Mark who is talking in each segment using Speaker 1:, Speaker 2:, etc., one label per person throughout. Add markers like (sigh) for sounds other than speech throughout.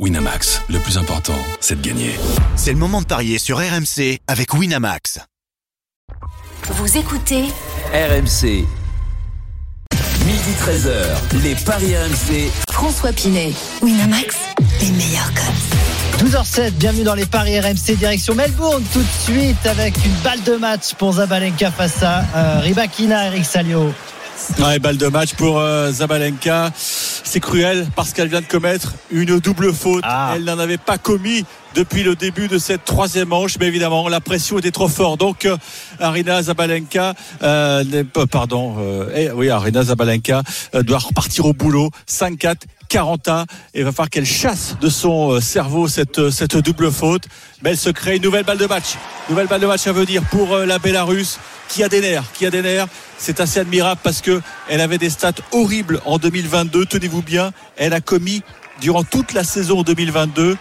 Speaker 1: Winamax, le plus important, c'est de gagner.
Speaker 2: C'est le moment de parier sur RMC avec Winamax.
Speaker 3: Vous écoutez
Speaker 4: RMC. Midi 13h, les Paris RMC.
Speaker 3: François Pinet, Winamax, les meilleurs codes.
Speaker 5: 12h07, bienvenue dans les Paris RMC direction Melbourne tout de suite avec une balle de match pour Zabalenka face à euh, Ribakina, Eric Salio.
Speaker 6: Ouais, balle de match pour euh, Zabalenka. C'est cruel parce qu'elle vient de commettre une double faute.
Speaker 5: Ah.
Speaker 6: Elle n'en avait pas commis depuis le début de cette troisième manche, mais évidemment la pression était trop forte. Donc euh, Arina Zabalenka, euh, pardon, euh, eh, oui Arina Zabalenka euh, doit repartir au boulot. 5-4. 40 et va falloir qu'elle chasse de son euh, cerveau cette, euh, cette double faute. Mais elle se crée une nouvelle balle de match. Nouvelle balle de match à venir pour euh, la Bélarus qui a des nerfs, qui a des nerfs. C'est assez admirable parce que elle avait des stats horribles en 2022. Tenez-vous bien, elle a commis durant toute la saison 2022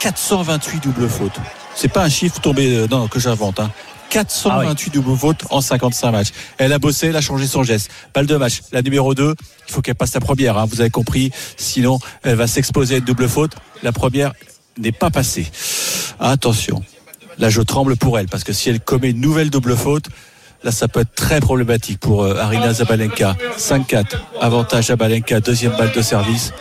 Speaker 6: 428 doubles fautes. C'est pas un chiffre tombé que j'invente. Hein. 428 doubles fautes en 55 matchs. Elle a bossé, elle a changé son geste. Balle de match. La numéro 2, il faut qu'elle passe la première. hein. Vous avez compris. Sinon, elle va s'exposer à une double faute. La première n'est pas passée. Attention. Là, je tremble pour elle parce que si elle commet une nouvelle double faute, là, ça peut être très problématique pour euh, Arina Zabalenka. 5-4. Avantage Zabalenka. Deuxième balle de service.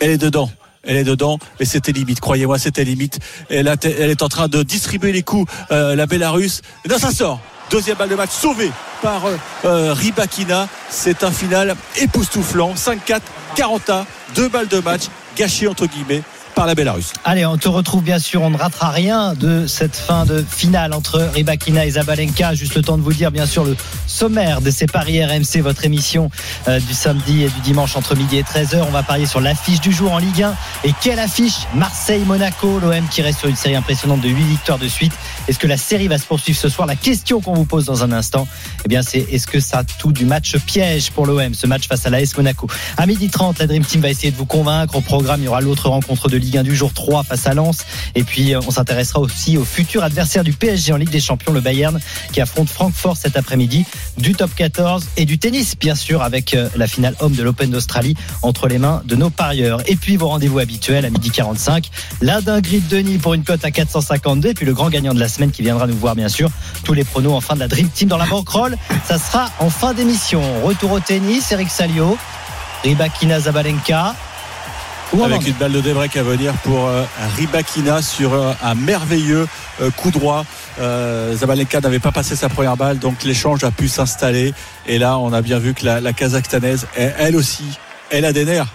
Speaker 6: Elle est dedans. Elle est dedans, mais c'était limite. Croyez-moi, c'était limite. Elle, est en train de distribuer les coups, euh, la Bélarus. Et là, ça sort. Deuxième balle de match sauvée par euh, euh, Ribakina. C'est un final époustouflant. 5-4, 40 à deux balles de match gâchées entre guillemets la Bélarus.
Speaker 5: Allez, on te retrouve bien sûr, on ne ratera rien de cette fin de finale entre Ribakina et Zabalenka. Juste le temps de vous dire bien sûr le sommaire de ces paris RMC, votre émission euh, du samedi et du dimanche entre midi et 13h. On va parier sur l'affiche du jour en Ligue 1. Et quelle affiche? Marseille-Monaco, l'OM qui reste sur une série impressionnante de 8 victoires de suite. Est-ce que la série va se poursuivre ce soir? La question qu'on vous pose dans un instant, eh bien c'est est-ce que ça a tout du match piège pour l'OM, ce match face à l'AS Monaco? À midi 30, la Dream Team va essayer de vous convaincre. Au programme, il y aura l'autre rencontre de Ligue 1 du jour 3 face à Lens. Et puis, euh, on s'intéressera aussi au futur adversaire du PSG en Ligue des Champions, le Bayern, qui affronte Francfort cet après-midi, du top 14 et du tennis, bien sûr, avec euh, la finale homme de l'Open d'Australie entre les mains de nos parieurs. Et puis, vos rendez-vous habituels à midi 45, la dinguerie de Denis pour une cote à 452, et puis le grand gagnant de la semaine qui viendra nous voir, bien sûr, tous les pronos en fin de la Dream Team dans la bankroll. Ça sera en fin d'émission. Retour au tennis, Eric Salio, Ribakina Zabalenka.
Speaker 6: Avec une balle de débreak à venir pour euh, Ribakina sur euh, un merveilleux euh, coup droit. Euh, Zabalenka n'avait pas passé sa première balle, donc l'échange a pu s'installer. Et là, on a bien vu que la, la Kazakhstanaise, elle, elle aussi, elle a des nerfs.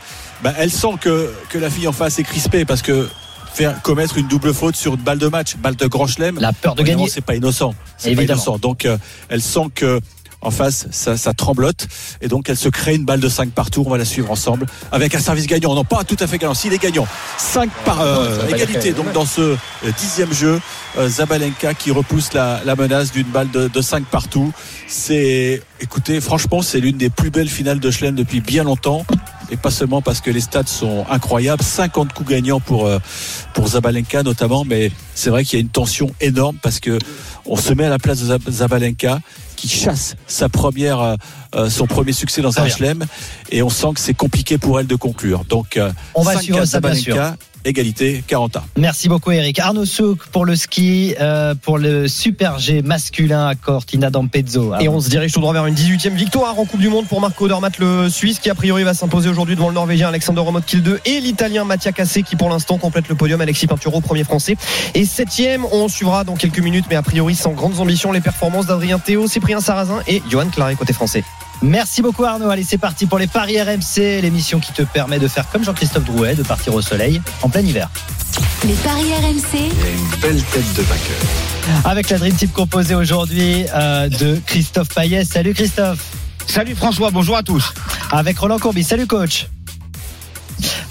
Speaker 6: Bah, elle sent que, que la fille en face est crispée parce que faire commettre une double faute sur une balle de match, balle de grand chelem,
Speaker 5: La peur de gagner.
Speaker 6: c'est pas innocent. C'est pas innocent. Donc, euh, elle sent que en face, ça, ça tremblote et donc elle se crée une balle de 5 par tour. On va la suivre ensemble avec un service gagnant. Non, pas tout à fait gagnant. S'il est gagnant, 5 par euh, égalité. Donc dans ce euh, dixième jeu, euh, Zabalenka qui repousse la, la menace d'une balle de, de 5 partout. C'est, écoutez, franchement, c'est l'une des plus belles finales de Chelem depuis bien longtemps. Et pas seulement parce que les stats sont incroyables, 50 coups gagnants pour euh, pour Zabalenka notamment, mais c'est vrai qu'il y a une tension énorme parce que on se met à la place de Zab- Zabalenka qui chasse sa première euh, euh, son premier succès dans un chelem et on sent que c'est compliqué pour elle de conclure. Donc euh,
Speaker 5: On va
Speaker 6: 5-4
Speaker 5: suivre ça, bien sûr.
Speaker 6: Égalité 40
Speaker 5: Merci beaucoup Eric. Arnaud Souk pour le ski, euh, pour le Super G masculin à Cortina d'Ampezzo.
Speaker 7: Et on se dirige tout droit vers une 18e victoire en Coupe du Monde pour Marco Odermatt, le Suisse, qui a priori va s'imposer aujourd'hui devant le Norvégien Alexander Romot-Kiel 2 et l'Italien Mattia Cassé qui pour l'instant complète le podium. Alexis Pinturo, premier français. Et 7e, on suivra dans quelques minutes, mais a priori sans grandes ambitions, les performances d'Adrien Théo, Cyprien Sarrazin et Johan Claret côté français.
Speaker 5: Merci beaucoup Arnaud. Allez, c'est parti pour les Paris RMC, l'émission qui te permet de faire comme Jean-Christophe Drouet, de partir au soleil en plein hiver.
Speaker 3: Les paris RMC,
Speaker 1: une belle tête de vainqueur.
Speaker 5: Avec la Dream Team composée aujourd'hui euh, de Christophe Payet. Salut Christophe.
Speaker 8: Salut François, bonjour à tous.
Speaker 5: Avec Roland Courbis. Salut coach.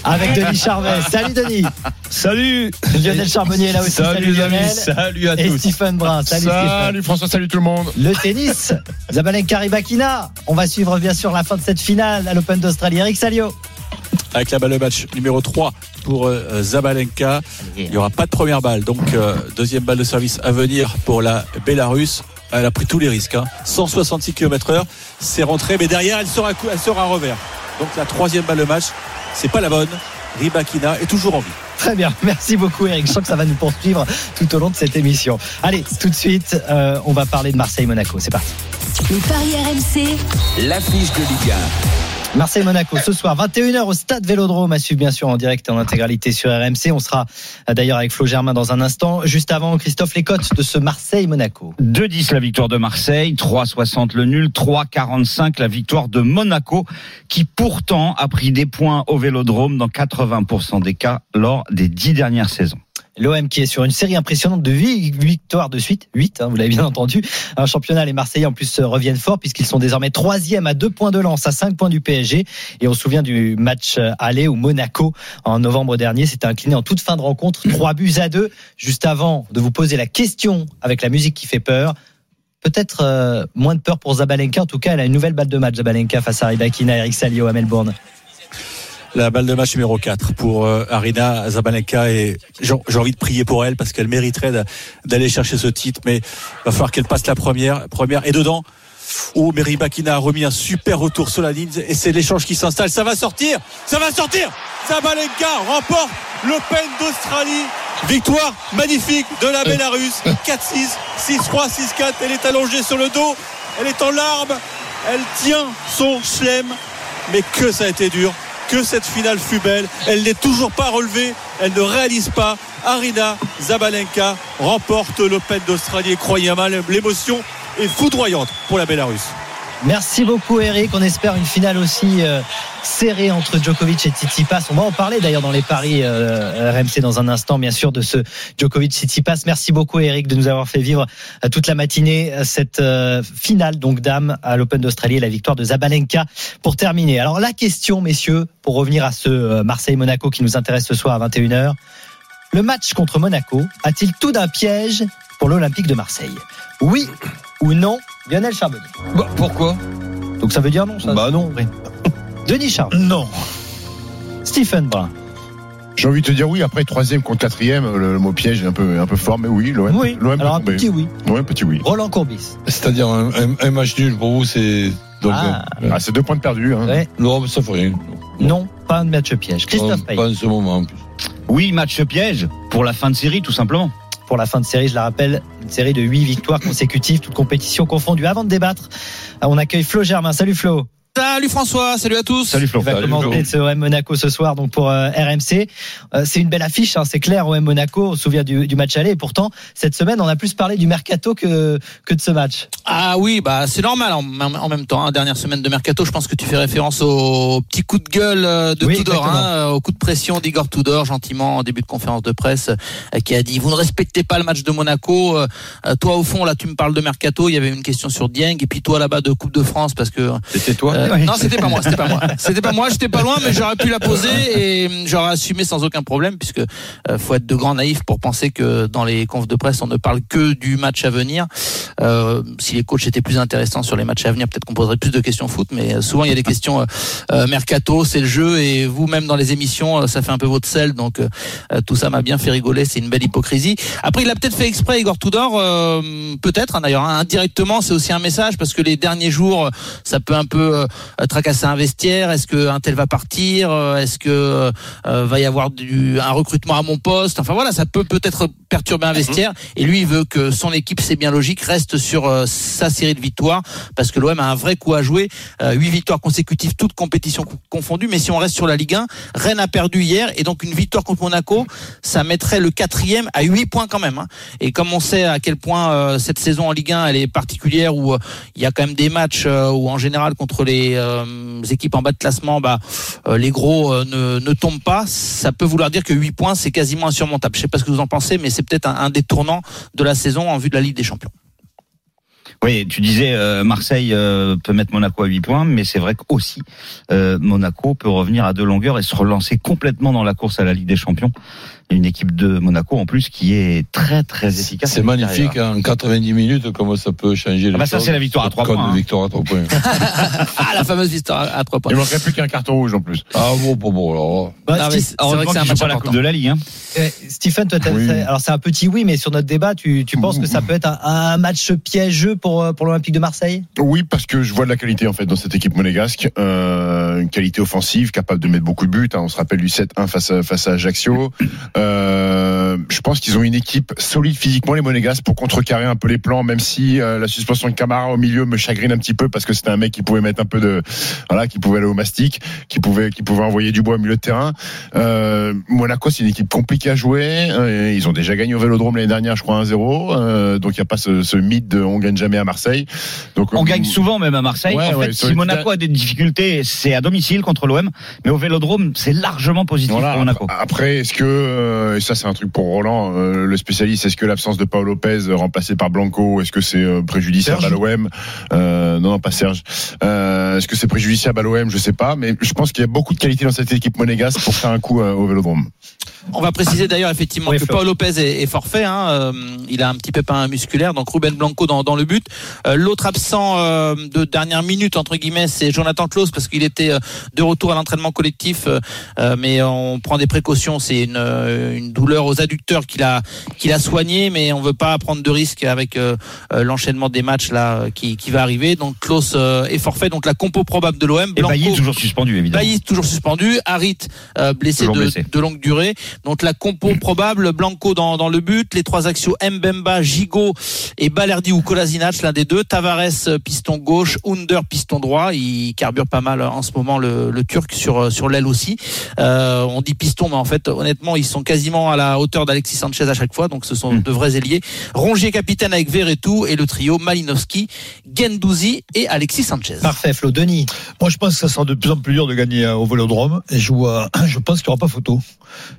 Speaker 5: Avec Denis Charvet. Salut Denis.
Speaker 8: Salut.
Speaker 5: Lionel Charbonnier est là aussi. Salut, Lionel.
Speaker 8: salut à
Speaker 5: Et
Speaker 8: tous.
Speaker 5: Stephen Brun. Salut, Stephen.
Speaker 8: Salut François, salut tout le monde.
Speaker 5: Le tennis, Zabalenka Ribakina. On va suivre bien sûr la fin de cette finale à l'Open d'Australie. Eric Salio.
Speaker 6: avec la balle de match numéro 3 pour euh, Zabalenka. Il n'y aura pas de première balle. Donc, euh, deuxième balle de service à venir pour la Bélarus. Elle a pris tous les risques. hein. 166 km/h, c'est rentré, mais derrière, elle sera, elle sera un revers. Donc, la troisième balle de match, c'est pas la bonne. Ribakina est toujours en vie.
Speaker 5: Très bien, (laughs) merci beaucoup Eric. Je sens que ça va nous poursuivre tout au long de cette émission. Allez, tout de suite, euh, on va parler de Marseille-Monaco. C'est parti.
Speaker 3: Les paris RMC,
Speaker 4: L'affiche de Ligue
Speaker 5: Marseille-Monaco ce soir 21h au stade Vélodrome à suivre bien sûr en direct et en intégralité sur RMC. On sera euh, d'ailleurs avec Flo Germain dans un instant. Juste avant Christophe Lécotte de ce Marseille-Monaco.
Speaker 8: 2-10 la victoire de Marseille, 3-60 le nul, 3-45 la victoire de Monaco, qui pourtant a pris des points au Vélodrome dans 80% des cas lors des dix dernières saisons.
Speaker 5: L'OM qui est sur une série impressionnante de 8 victoires de suite, 8, hein, vous l'avez bien entendu. Un championnat, les Marseillais en plus euh, reviennent fort puisqu'ils sont désormais troisième à deux points de lance, à 5 points du PSG. Et on se souvient du match euh, aller où Monaco, en novembre dernier, s'était incliné en toute fin de rencontre, (coughs) 3 buts à 2. Juste avant de vous poser la question avec la musique qui fait peur, peut-être euh, moins de peur pour Zabalenka. En tout cas, elle a une nouvelle balle de match, Zabalenka, face à Rybakina, Eric Salio à Melbourne.
Speaker 6: La balle de match numéro 4 pour euh, Arina Zabalenka et j'ai envie de prier pour elle parce qu'elle mériterait d'a- d'aller chercher ce titre mais va falloir qu'elle passe la première première et dedans Oh, Mary Bakina a remis un super retour sur la ligne et c'est l'échange qui s'installe. Ça va sortir, ça va sortir. Zabalenka remporte l'Open d'Australie. Victoire magnifique de la Bélarus. 4-6, 6-3, 6-4. Elle est allongée sur le dos. Elle est en larmes. Elle tient son chelem. Mais que ça a été dur. Que cette finale fut belle. Elle n'est toujours pas relevée. Elle ne réalise pas. Arina Zabalenka remporte l'Open d'Australie. Et croyez-moi, l'émotion est foudroyante pour la Bélarus.
Speaker 5: Merci beaucoup Eric. On espère une finale aussi euh, serrée entre Djokovic et Tsitsipas. On va en parler d'ailleurs dans les paris euh, RMC dans un instant, bien sûr, de ce Djokovic-Tsitsipas. Merci beaucoup Eric de nous avoir fait vivre euh, toute la matinée cette finale donc dame à l'Open d'Australie et la victoire de Zabalenka pour terminer. Alors la question, messieurs, pour revenir à ce Marseille-Monaco qui nous intéresse ce soir à 21h. Le match contre Monaco a-t-il tout d'un piège pour l'Olympique de Marseille Oui ou non Lionel Charbonnier
Speaker 7: Bah, pourquoi?
Speaker 5: Donc ça veut dire non, ça
Speaker 7: Bah non.
Speaker 5: Oui. Denis Charles.
Speaker 8: Non.
Speaker 5: Stephen Brun.
Speaker 9: J'ai envie de te dire oui, après troisième contre quatrième, le, le mot piège est un peu, un peu fort, mais oui, l'OM
Speaker 5: Oui. Alors un petit oui.
Speaker 9: Ouais, un petit oui.
Speaker 5: Roland Courbis.
Speaker 10: C'est-à-dire un, un- un match nul pour vous, c'est. Donc,
Speaker 5: Ah.
Speaker 10: euh,
Speaker 9: Ah, c'est deux points de perdu. Hein.
Speaker 5: Ouais.
Speaker 10: l'Europe, ça fait rien.
Speaker 5: Non, pas un match piège. Christophe
Speaker 10: Pas
Speaker 5: Payet.
Speaker 10: en ce moment, en plus.
Speaker 8: Oui, match piège pour la fin de série, tout simplement.
Speaker 5: Pour la fin de série, je la rappelle, une série de 8 victoires consécutives, toutes compétitions confondues. Avant de débattre, on accueille Flo Germain. Salut Flo.
Speaker 11: Salut François, salut à tous.
Speaker 8: Salut Flo.
Speaker 5: Il va commenter ce OM Monaco ce soir donc pour euh, RMC. Euh, c'est une belle affiche, hein, c'est clair. OM Monaco, on se souvient du, du match aller. Et pourtant, cette semaine, on a plus parlé du mercato que que de ce match.
Speaker 11: Ah oui, bah c'est normal en, en même temps. hein, dernière semaine de mercato, je pense que tu fais référence au petit coup de gueule euh, de
Speaker 5: Oui,
Speaker 11: Tudor, hein, au coup de pression d'Igor Tudor, gentiment en début de conférence de presse, euh, qui a dit vous ne respectez pas le match de Monaco. euh, toi au fond là, tu me parles de mercato. Il y avait une question sur Dieng et puis toi là-bas de Coupe de France parce que
Speaker 10: C'était toi
Speaker 11: Euh. Non, c'était pas moi, c'était pas moi. C'était pas moi, j'étais pas loin, mais j'aurais pu la poser et hum, j'aurais assumé sans aucun problème, puisque euh, faut être de grands naïfs pour penser que dans les confs de presse, on ne parle que du match à venir. Euh, si les coachs étaient plus intéressants sur les matchs à venir, peut-être qu'on poserait plus de questions foot, mais euh, souvent il y a des questions euh, euh, mercato, c'est le jeu, et vous même dans les émissions, euh, ça fait un peu votre sel, donc euh, euh, tout ça m'a bien fait rigoler, c'est une belle hypocrisie. Après, il a peut-être fait exprès, Igor Tudor, euh, peut-être hein, d'ailleurs, indirectement, c'est aussi un message parce que les derniers jours, ça peut un peu euh, tracasser un vestiaire. Est-ce que un tel va partir Euh, Est-ce que euh, va y avoir du, un recrutement à mon poste Enfin voilà, ça peut peut-être perturber un vestiaire. Et lui, il veut que son équipe, c'est bien logique, reste sur euh, sa série de victoires parce que l'OM a un vrai coup à jouer. Euh, Huit victoires consécutives, toutes compétitions co- confondues. Mais si on reste sur la Ligue 1, Rennes a perdu hier et donc une victoire contre Monaco, ça mettrait le quatrième à 8 points quand même. hein. Et comme on sait à quel point euh, cette saison en Ligue 1 elle est particulière où euh, il y a quand même des matchs euh, où en général contre les euh, équipes en bas de classement, bah, euh, les gros euh, ne, ne tombent pas. Ça peut vouloir dire que 8 points c'est quasiment insurmontable. Je sais pas ce que vous en pensez, mais c'est peut-être un, des tournants de la saison en vue de la Ligue des Champions.
Speaker 8: Oui, tu disais Marseille peut mettre Monaco à 8 points, mais c'est vrai qu'aussi Monaco peut revenir à deux longueurs et se relancer complètement dans la course à la Ligue des Champions. Une équipe de Monaco en plus qui est très très efficace.
Speaker 10: C'est magnifique, hein, en 90 minutes, comment ça peut changer
Speaker 8: Ah bah ça, c'est la victoire à trois
Speaker 10: Code
Speaker 8: points,
Speaker 10: de
Speaker 8: hein.
Speaker 10: victoire à 3 points. (laughs)
Speaker 11: Ah, la fameuse victoire à 3 points.
Speaker 9: Il manquerait plus qu'un carton rouge en plus.
Speaker 10: ah bon, bon, bon, alors.
Speaker 5: Bah,
Speaker 11: Ah c'est vrai que c'est un match
Speaker 8: pas la. Coupe de la Ligue. Hein.
Speaker 5: Eh, Stephen, toi,
Speaker 9: Oui.
Speaker 5: alors c'est un petit oui, mais sur notre débat, tu, tu penses que ça peut être un, un match piégeux pour, euh, pour l'Olympique de Marseille?
Speaker 9: Oui, parce que je vois de la qualité en fait dans cette équipe monégasque, euh, une qualité offensive, capable de mettre beaucoup de buts. hein. On se rappelle du 7-1 face à, face à Ajaccio. Euh, je pense qu'ils ont une équipe solide physiquement les Monégasques pour contrecarrer un peu les plans, même si euh, la suspension de Camara au milieu me chagrine un petit peu parce que c'était un mec qui pouvait mettre un peu de, voilà, qui pouvait aller au mastic, qui pouvait, qui pouvait envoyer du bois au milieu de terrain. Euh, Monaco, c'est une équipe compliquée à jouer. Euh, Ils ont déjà gagné au Vélodrome l'année dernière, je crois 1-0. Euh, donc il n'y a pas ce, ce mythe de on gagne jamais à Marseille. Donc
Speaker 8: On gagne souvent même à Marseille.
Speaker 9: Ouais,
Speaker 8: en
Speaker 9: ouais,
Speaker 8: fait,
Speaker 9: sur
Speaker 8: si Monaco a des difficultés, c'est à domicile contre l'OM, mais au Vélodrome, c'est largement positif
Speaker 9: Voilà.
Speaker 8: pour Monaco.
Speaker 9: Après, est-ce que, euh, et ça c'est un truc pour Roland, euh, le spécialiste, est-ce que l'absence de Paolo Lopez euh, remplacé par Blanco, est-ce que c'est préjudiciable à l'OM euh, Non, non, pas Serge. Euh, est-ce que c'est préjudiciable à l'OM Je sais pas, mais je pense qu'il y a beaucoup de qualité dans cette équipe monégasque pour faire un coup au Vélodrome.
Speaker 11: On va préciser d'ailleurs effectivement
Speaker 5: Oui,
Speaker 11: que. Paul Lopez est, est forfait. Hein, euh, il a un petit pépin musculaire, donc Ruben Blanco dans, dans le but. Euh, L'autre absent euh, de dernière minute entre guillemets, c'est Jonathan Klaus parce qu'il était euh, de retour à l'entraînement collectif, euh, euh, mais on prend des précautions. C'est une, une douleur aux adducteurs qu'il a qu'il a soigné, mais on veut pas prendre de risques avec l'enchaînement des matchs là qui, qui va arriver. Donc Klaus est forfait. Donc la compo probable de l'OM.
Speaker 8: Et Bailly toujours suspendu, évidemment.
Speaker 11: Bailly toujours suspendu, Harit euh, blessé,
Speaker 8: Toujours
Speaker 11: de,
Speaker 8: blessé.
Speaker 11: de longue durée. Donc la compo probable, Blanco dans, dans le but, les trois axiaux Mbemba, Gigot et Balerdi ou Kolasinac, l'un des deux. Tavares piston gauche, Under piston droit. Il carbure pas mal en ce moment le, le Turc sur sur l'aile aussi. Euh, on dit piston, mais en fait honnêtement ils sont quasiment à la hauteur d'Alexis Sanchez à chaque fois. Donc ce sont
Speaker 8: Mm.
Speaker 11: de vrais ailiers. Rongier capitaine avec Verretou et le trio Malinowski, Gendouzi et Alexis Sanchez.
Speaker 5: Parfait, Flo. Denis,
Speaker 12: Moi, je pense que ça sera de plus en plus dur de gagner euh, au Vélodrome. Et je vois, (clears throat) je pense qu'il n'y aura pas photo.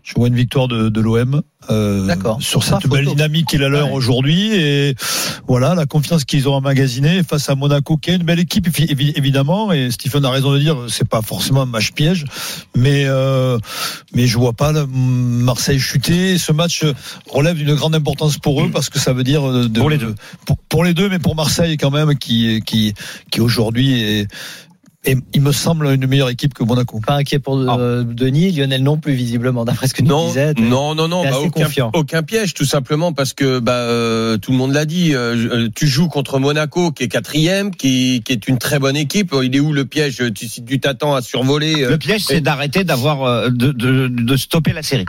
Speaker 12: Je vois une victoire de, de l'OM euh,
Speaker 5: D'accord.
Speaker 12: sur cette belle dynamique qu'il a leur
Speaker 5: Ouais.
Speaker 12: aujourd'hui. Et voilà, la confiance qu'ils ont emmagasinée face à Monaco, qui est une belle équipe, évi- évi- évidemment. Et Stephen a raison de dire, c'est pas forcément un match piège. Mais, euh, mais je vois pas le- Marseille chuter. Ce match relève d'une grande importance pour eux parce que ça veut dire de,
Speaker 8: Pour les deux.
Speaker 12: pour, pour les deux, mais pour Marseille quand même, qui, qui, qui aujourd'hui est, est, il me semble, une meilleure équipe que Monaco.
Speaker 5: pas inquiet pour euh, Denis, Lionel non plus visiblement, d'après ce que tu
Speaker 13: Non,
Speaker 5: disais. t'es-
Speaker 13: non, non, non, bah,
Speaker 5: assez
Speaker 13: aucun,
Speaker 5: confiant.
Speaker 13: aucun piège, tout simplement parce que bah, euh, tout le monde l'a dit. euh, tu joues contre Monaco, qui est quatrième, qui, qui est une très bonne équipe. Il est où le piège? Tu t'attends à survoler. euh,
Speaker 8: Le piège, c'est
Speaker 13: et-
Speaker 8: d'arrêter d'avoir, euh, de, de, de stopper la série.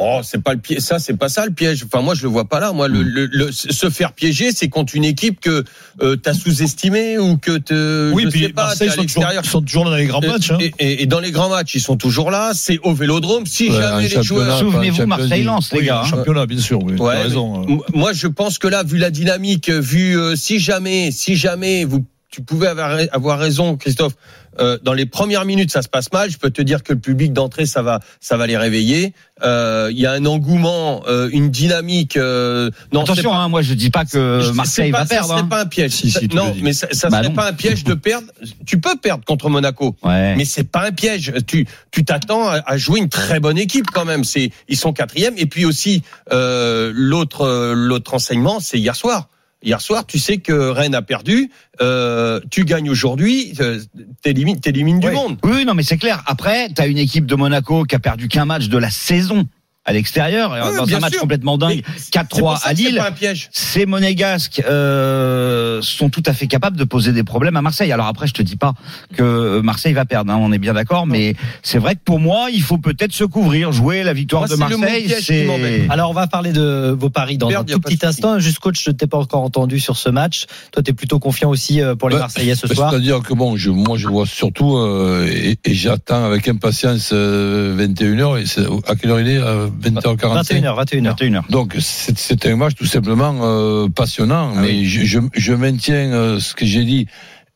Speaker 13: Oh, c'est pas le piège. Ça, c'est pas ça le piège. Enfin, moi, je le vois pas là. Moi, le, le, le- se faire piéger, c'est contre une équipe que euh, t'as sous-estimée ou que te.
Speaker 12: Oui,
Speaker 13: je
Speaker 12: puis
Speaker 13: sais pas,
Speaker 12: Marseille
Speaker 13: à
Speaker 12: sont toujours,
Speaker 13: l'extérieur.
Speaker 12: sont toujours dans les grands
Speaker 13: Euh,
Speaker 12: matchs. Hein.
Speaker 13: Et, et- et dans les grands matchs, ils sont toujours là. C'est au Vélodrome. Si
Speaker 10: Ouais,
Speaker 13: jamais les joueurs.
Speaker 8: Souvenez-vous, Marseille-Lens, les
Speaker 12: Oui,
Speaker 8: gars. hein.
Speaker 12: championnat, bien sûr. Oui,
Speaker 13: Ouais,
Speaker 12: raison. hein.
Speaker 13: Moi, je pense que là, vu la dynamique, vu euh, si jamais, si jamais vous, tu pouvais avoir, avoir raison, Christophe. Euh, dans les premières minutes, ça se passe mal. Je peux te dire que le public d'entrée, ça va, ça va les réveiller. Euh, Il y a un engouement, euh, une dynamique. euh, non,
Speaker 8: Attention,
Speaker 13: pas-
Speaker 8: hein, moi je dis pas que Marseille
Speaker 13: pas-
Speaker 8: va perdre.
Speaker 13: Serait
Speaker 8: hein.
Speaker 13: pas un piège.
Speaker 12: Si,
Speaker 13: non, mais ça, ça
Speaker 8: Bah
Speaker 13: serait
Speaker 8: non.
Speaker 13: pas un piège de perdre. Tu peux perdre contre Monaco.
Speaker 8: Ouais.
Speaker 13: Mais c'est pas un piège. Tu tu t'attends à, à jouer une très bonne équipe quand même. C'est ils sont quatrième. Et puis aussi euh, l'autre l'autre enseignement, c'est hier soir. Hier soir, tu sais que Rennes a perdu. Euh, tu gagnes aujourd'hui, euh, t'élimines t'élimines du monde.
Speaker 8: Oui, non, mais c'est clair. Après, t'as une équipe de Monaco qui a perdu qu'un match de la saison à l'extérieur,
Speaker 13: Ouais,
Speaker 8: dans un match
Speaker 13: sûr.
Speaker 8: complètement dingue,
Speaker 13: Mais c'est pour
Speaker 8: 4-3
Speaker 13: ça
Speaker 8: à Lille.
Speaker 13: pas un piège.
Speaker 8: Ces monégasques euh, sont tout à fait capables de poser des problèmes à Marseille. Alors après, je te dis pas que Marseille va perdre, hein, on est bien d'accord, mais c'est vrai que pour moi, il faut peut-être se couvrir, jouer la victoire
Speaker 13: Moi,
Speaker 8: de Marseille. C'est
Speaker 5: Alors on va parler de vos paris dans
Speaker 13: Perdre,
Speaker 5: un tout petit instant. Juste coach, je t'ai pas encore entendu sur ce match. Toi, tu es plutôt confiant aussi euh, pour les
Speaker 10: Bah,
Speaker 5: Marseillais ce
Speaker 10: bah,
Speaker 5: soir.
Speaker 10: C'est-à-dire que bon, je, moi je vois surtout euh, et, et j'attends avec impatience euh, 21h. Et c'est- à quelle heure il est euh, 20h45
Speaker 5: 21h, 21h.
Speaker 8: 21h.
Speaker 10: Donc c'est un match tout simplement euh, passionnant.
Speaker 8: Ah
Speaker 10: mais
Speaker 8: oui.
Speaker 10: je, je, je maintiens euh, ce que j'ai dit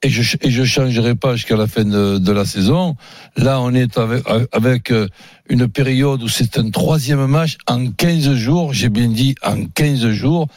Speaker 10: et je et je changerai pas jusqu'à la fin de, de la saison. Là, on est avec, avec euh, une période où c'est un troisième match en 15 jours. J'ai bien dit en 15 jours.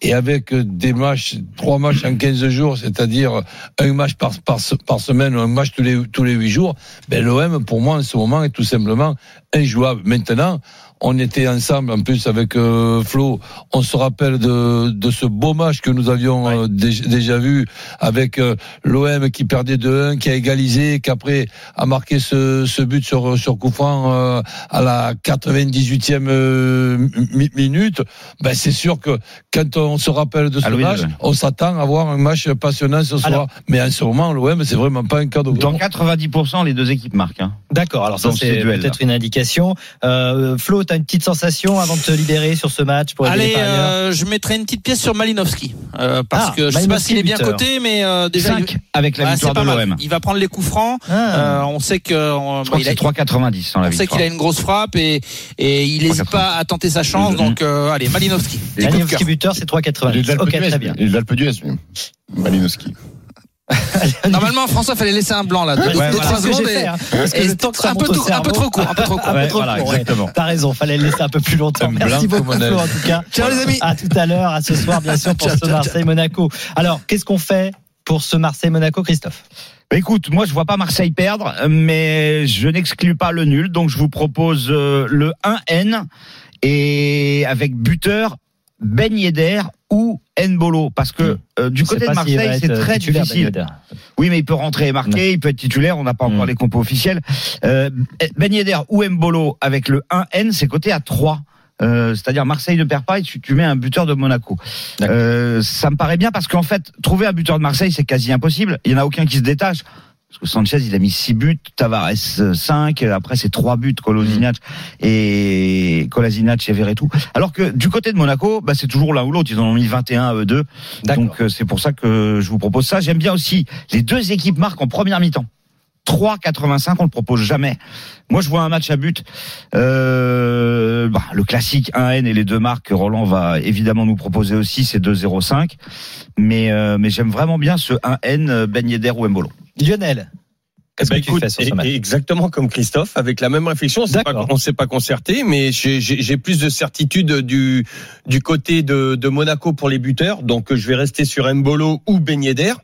Speaker 10: Et avec des matchs, trois matchs en 15 jours, c'est-à-dire un match par, par, par semaine ou un match tous les, tous les 8 jours, ben l'OM, pour moi, en ce moment, est tout simplement injouable. Maintenant, on était ensemble en plus avec euh, Flo. On se rappelle de, de ce beau match que nous avions euh, dé- déjà vu avec euh, l'OM qui perdait 2-1, qui a égalisé, qui après a marqué ce, ce but sur sur coup franc euh, à la 98e euh, mi- minute. Ben c'est sûr que quand on se rappelle de ce
Speaker 8: Ah,
Speaker 10: match, on s'attend à voir un match passionnant ce soir.
Speaker 5: Alors-
Speaker 10: Mais en ce moment, l'OM c'est vraiment pas un cadeau.
Speaker 8: Dans 90%, les deux équipes marquent. Hein.
Speaker 5: D'accord, alors ça c'est peut-être une indication. Euh, Flo, t'as une petite sensation avant de te libérer sur ce match pour
Speaker 11: Allez, euh, je mettrai une petite pièce sur Malinowski. Euh, parce
Speaker 5: Ah,
Speaker 11: que je sais pas
Speaker 5: Malinowski,
Speaker 11: s'il est bien coté, mais euh, déjà.
Speaker 8: 5
Speaker 11: il-
Speaker 8: avec la victoire de l'OM.
Speaker 11: Il va prendre les coups francs.
Speaker 5: Ah.
Speaker 11: Euh, on sait que
Speaker 8: Je crois
Speaker 11: il
Speaker 8: que
Speaker 11: a-
Speaker 8: c'est 3,90 dans la
Speaker 11: on sait qu'il a une grosse frappe et, et il n'hésite
Speaker 8: 3,90.
Speaker 11: pas à tenter sa chance. Donc, euh, allez, Malinowski.
Speaker 5: Malinowski buteur, c'est
Speaker 9: Il est
Speaker 5: 3,90.
Speaker 9: de l'Alpe
Speaker 5: Ok, très bien.
Speaker 9: Il est de l'Alpe d'Huez. Malinowski. (laughs)
Speaker 11: Normalement, François, fallait laisser un blanc là. De,
Speaker 5: Ouais,
Speaker 11: de
Speaker 5: voilà. que
Speaker 11: secondes
Speaker 5: fait, hein, parce que
Speaker 11: et
Speaker 5: le temps que ça
Speaker 11: un peu, un trop court, un peu trop court.
Speaker 5: Un peu
Speaker 8: Ouais,
Speaker 5: trop
Speaker 8: voilà,
Speaker 5: court, ouais.
Speaker 8: exactement.
Speaker 5: T'as raison, fallait le laisser un peu plus longtemps.
Speaker 10: Un
Speaker 5: Merci beaucoup Flo, en tout cas.
Speaker 11: Ciao, les amis.
Speaker 5: À tout à l'heure, à ce soir bien sûr (laughs) pour
Speaker 11: Ciao,
Speaker 5: ce
Speaker 11: ciao.
Speaker 5: Marseille-Monaco. Alors, qu'est-ce qu'on fait pour ce Marseille-Monaco, Christophe?
Speaker 8: Bah, écoute, moi je vois pas Marseille perdre, mais je n'exclus pas le nul, donc je vous propose euh, le 1N et avec buteur Ben Yedder ou Nbolo, parce que euh, du côté de Marseille c'est
Speaker 5: euh,
Speaker 8: très
Speaker 5: Ben
Speaker 8: difficile.
Speaker 5: Yedder.
Speaker 8: Oui, mais il peut rentrer et marquer, il peut être titulaire, on n'a pas encore
Speaker 5: Mm.
Speaker 8: les compos officiels. Euh, ben Yedder ou Mbolo avec le 1N, c'est coté à 3. Euh, c'est-à-dire Marseille ne perd pas et tu, tu mets un buteur de Monaco. Euh, ça me paraît bien parce qu'en fait, trouver un buteur de Marseille, c'est quasi impossible. Il n'y en a aucun qui se détache. Parce que Sanchez, il a mis 6 buts, Tavares 5, après c'est 3 buts, Kolasinac et Kolasinac et Verretou. Alors que du côté de Monaco, bah, c'est toujours l'un ou l'autre. Ils en ont mis 21 à eux deux. Donc euh, c'est pour ça que je vous propose ça. J'aime bien aussi les deux équipes marquent en première mi-temps. 3,85, on le propose jamais. Moi, je vois un match à but. Euh, bah, le classique 1N et les deux marques que Roland va évidemment nous proposer aussi, c'est 2,05. Mais, euh, mais j'aime vraiment bien ce 1N euh, Ben Yedder ou Mbolo.
Speaker 5: Lionel, qu'est-ce
Speaker 13: Bah,
Speaker 5: que tu
Speaker 13: écoute,
Speaker 5: fais sur ce
Speaker 13: et-
Speaker 5: match
Speaker 13: et exactement comme Christophe, avec la même réflexion. On pas, on s'est pas concerté, mais j'ai- plus de certitude du du côté de, de Monaco pour les buteurs. Donc je vais rester sur Mbolo ou Ben Yedder.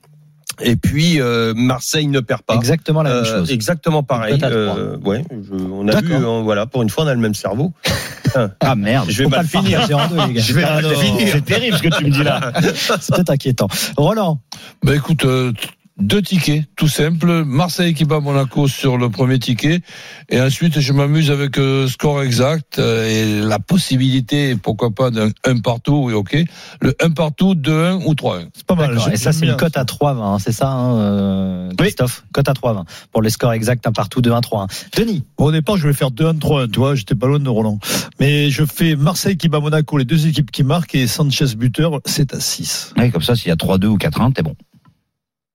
Speaker 13: Et puis euh, Marseille ne perd pas.
Speaker 5: Exactement la même
Speaker 13: Euh,
Speaker 5: chose.
Speaker 13: Exactement pareil. Euh, ouais, je- on a vu, voilà, pour une fois on a le même cerveau. (laughs)
Speaker 8: Ah merde.
Speaker 13: Je vais
Speaker 5: pas
Speaker 13: mal
Speaker 5: le
Speaker 13: finir.
Speaker 5: en deux, les gars. (laughs)
Speaker 13: Je vais
Speaker 5: Ah,
Speaker 13: mal
Speaker 5: non.
Speaker 13: finir.
Speaker 8: C'est terrible ce que tu me dis là. (laughs)
Speaker 5: C'est peut-être inquiétant. Roland,
Speaker 10: Ben écoute, euh, deux tickets, tout simple. Marseille qui bat Monaco sur le premier ticket. Et ensuite, je m'amuse avec euh, score exact euh, et la possibilité, pourquoi pas, d'un 1 partout, oui, ok. Le 1 partout, 2-1 ou 3-1.
Speaker 12: C'est pas mal.
Speaker 5: Et ça, c'est une cote à 3,20, hein, c'est ça, hein, euh, Christophe? Cote à 3,20 pour les scores exacts, un partout, 2-1, 3-1. Denis?
Speaker 12: Bon, au départ, je vais faire 2-1, 3-1, tu vois, j'étais pas loin de Roland. Mais je fais Marseille qui bat Monaco, les deux équipes qui marquent, et Sanchez buteur, c'est à 6.
Speaker 8: Ouais, comme ça, s'il y a 3-2 ou 4-1, t'es bon.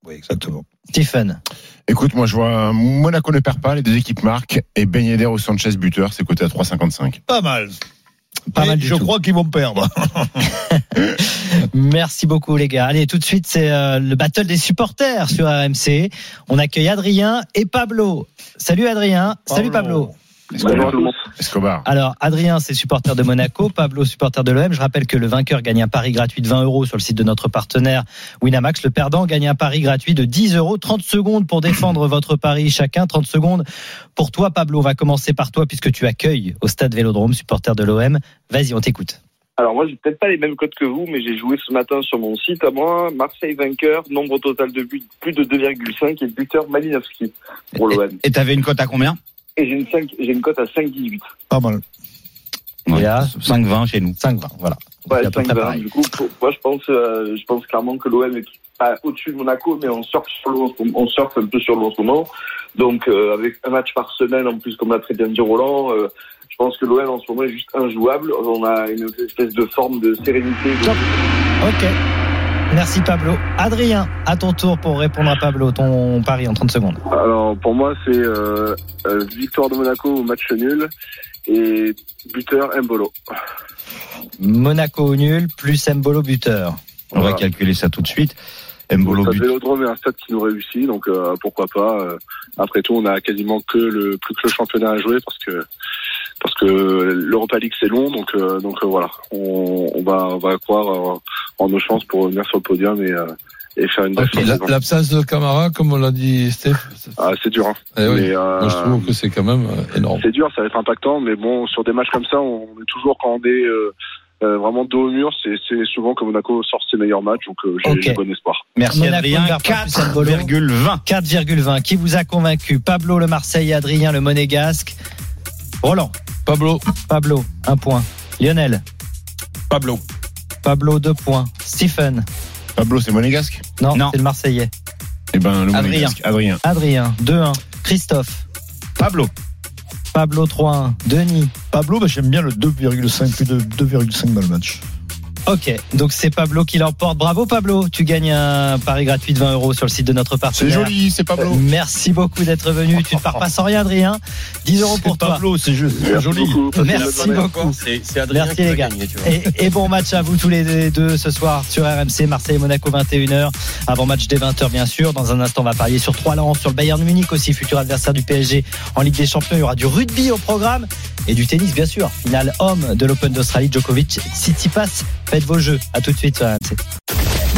Speaker 12: Oui, exactement.
Speaker 5: Stephen
Speaker 9: Écoute, moi je vois Monaco ne perd pas, les deux équipes marquent, et Ben Yedder ou Sanchez buteur, c'est coté à 3,55.
Speaker 12: Pas mal.
Speaker 5: Pas
Speaker 12: Et
Speaker 5: mal du
Speaker 12: je
Speaker 5: tout.
Speaker 12: crois qu'ils vont perdre. (laughs)
Speaker 5: Merci beaucoup les gars. Allez, tout de suite, c'est euh, le battle des supporters sur RMC. On accueille Adrien et Pablo. Salut Adrien, salut Pablo.
Speaker 9: Escobar. Escobar.
Speaker 5: Alors, Adrien, c'est supporter de Monaco, Pablo, supporter de l'OM. Je rappelle que le vainqueur gagne un pari gratuit de 20 euros sur le site de notre partenaire Winamax. Le perdant gagne un pari gratuit de 10 euros. 30 secondes pour défendre (coughs) votre pari chacun. 30 secondes pour toi, Pablo. On va commencer par toi puisque tu accueilles au stade Vélodrome, supporter de l'OM. Vas-y, on t'écoute.
Speaker 14: Alors moi, j'ai peut-être pas les mêmes codes que vous, mais j'ai joué ce matin sur mon site à moi. Marseille vainqueur, nombre total de buts plus de 2,5 et buteur Malinowski pour l'OM.
Speaker 8: Et t'avais une cote à combien?
Speaker 14: Et j'ai une, 5 j'ai une cote à 5,18.
Speaker 12: Pas mal.
Speaker 8: Ouais,
Speaker 5: Et là
Speaker 8: 5-20 chez nous.
Speaker 5: 5-20, voilà.
Speaker 14: Ouais,
Speaker 5: C'est à peu près
Speaker 14: 5,20.
Speaker 5: pareil.
Speaker 14: Du coup, pour- moi, je pense, euh, je pense clairement que l'OM est pas au-dessus de Monaco, mais on surfe sur on surfe un peu sur l'eau en ce moment. Donc, euh, avec un match par semaine, en plus, comme l'a très bien dit Roland, euh, je pense que l'OM en ce moment est juste injouable. On a une espèce de forme de sérénité. de-
Speaker 5: Ok. Merci Pablo. Adrien, à ton tour pour répondre à Pablo, ton pari en 30 secondes.
Speaker 14: Alors pour moi c'est euh, euh, victoire de Monaco au match nul et buteur Mbolo.
Speaker 5: Monaco au nul, plus Mbolo buteur.
Speaker 8: On va calculer ça tout de suite. Mbolo
Speaker 14: Ça
Speaker 8: but.
Speaker 14: Vélodrome est un stade qui nous réussit donc euh, pourquoi pas. euh, après tout on a quasiment que le plus que le championnat à jouer parce que parce que l'Europa League c'est long donc euh, donc euh, voilà on, on va on va croire euh, en nos chances pour revenir sur le podium et euh,
Speaker 15: et faire une
Speaker 10: L'absence de Camara, comme on l'a dit Steph,
Speaker 15: Ah, c'est dur. Hein.
Speaker 10: eh oui.
Speaker 15: Mais, euh,
Speaker 10: moi je trouve que c'est quand même énorme.
Speaker 15: C'est dur, ça va être impactant, mais bon, sur des matchs comme ça, on est toujours quand on est euh, euh, vraiment dos au mur, c'est c'est souvent que Monaco sort ses meilleurs matchs, donc euh, j'ai
Speaker 5: Ok.
Speaker 15: j'ai bon espoir.
Speaker 8: Merci
Speaker 5: Monaco
Speaker 8: Adrien.
Speaker 5: ne perd pas plus à Bolo.
Speaker 8: 4,20.
Speaker 5: 4,20. Qui vous a convaincu? Pablo le Marseille, Adrien le Monégasque. Roland.
Speaker 10: Pablo.
Speaker 5: Pablo, un point. Lionel.
Speaker 13: Pablo.
Speaker 5: Pablo, deux points. Stephen.
Speaker 9: Pablo, c'est monégasque
Speaker 5: Non,
Speaker 8: Non.
Speaker 5: c'est le Marseillais.
Speaker 9: Eh ben, le
Speaker 8: Adrien.
Speaker 9: monégasque. Adrien.
Speaker 5: Adrien, 2-1. Christophe.
Speaker 8: Pablo.
Speaker 5: Pablo, 3-1. Denis.
Speaker 12: Pablo, bah, j'aime bien le 2,5, plus de 2,5 dans le match.
Speaker 5: Ok, donc c'est Pablo qui l'emporte. Bravo Pablo, tu gagnes un pari gratuit de 20 euros sur le site de notre
Speaker 9: C'est
Speaker 5: partenaire.
Speaker 9: joli, c'est Pablo.
Speaker 5: Merci beaucoup d'être venu. Tu ne pars pas sans rien, Adrien. 10 euros pour toi.
Speaker 12: Pablo, c'est juste c'est
Speaker 15: Merci
Speaker 12: joli.
Speaker 15: beaucoup.
Speaker 5: Merci beaucoup.
Speaker 13: C'est c'est Adrien
Speaker 5: Merci
Speaker 13: qui
Speaker 5: les gars.
Speaker 13: gagner, tu vois.
Speaker 5: Et, et bon match à vous tous les deux ce soir sur RMC Marseille-Monaco 21h. Avant match dès 20h bien sûr. Dans un instant on va parier sur trois lances, sur le Bayern Munich aussi, futur adversaire du PSG en Ligue des Champions. Il y aura du rugby au programme et du tennis bien sûr. Finale homme de l'Open d'Australie, Djokovic, Tsitsipas. Faites vos jeux. À tout de suite sur RMC.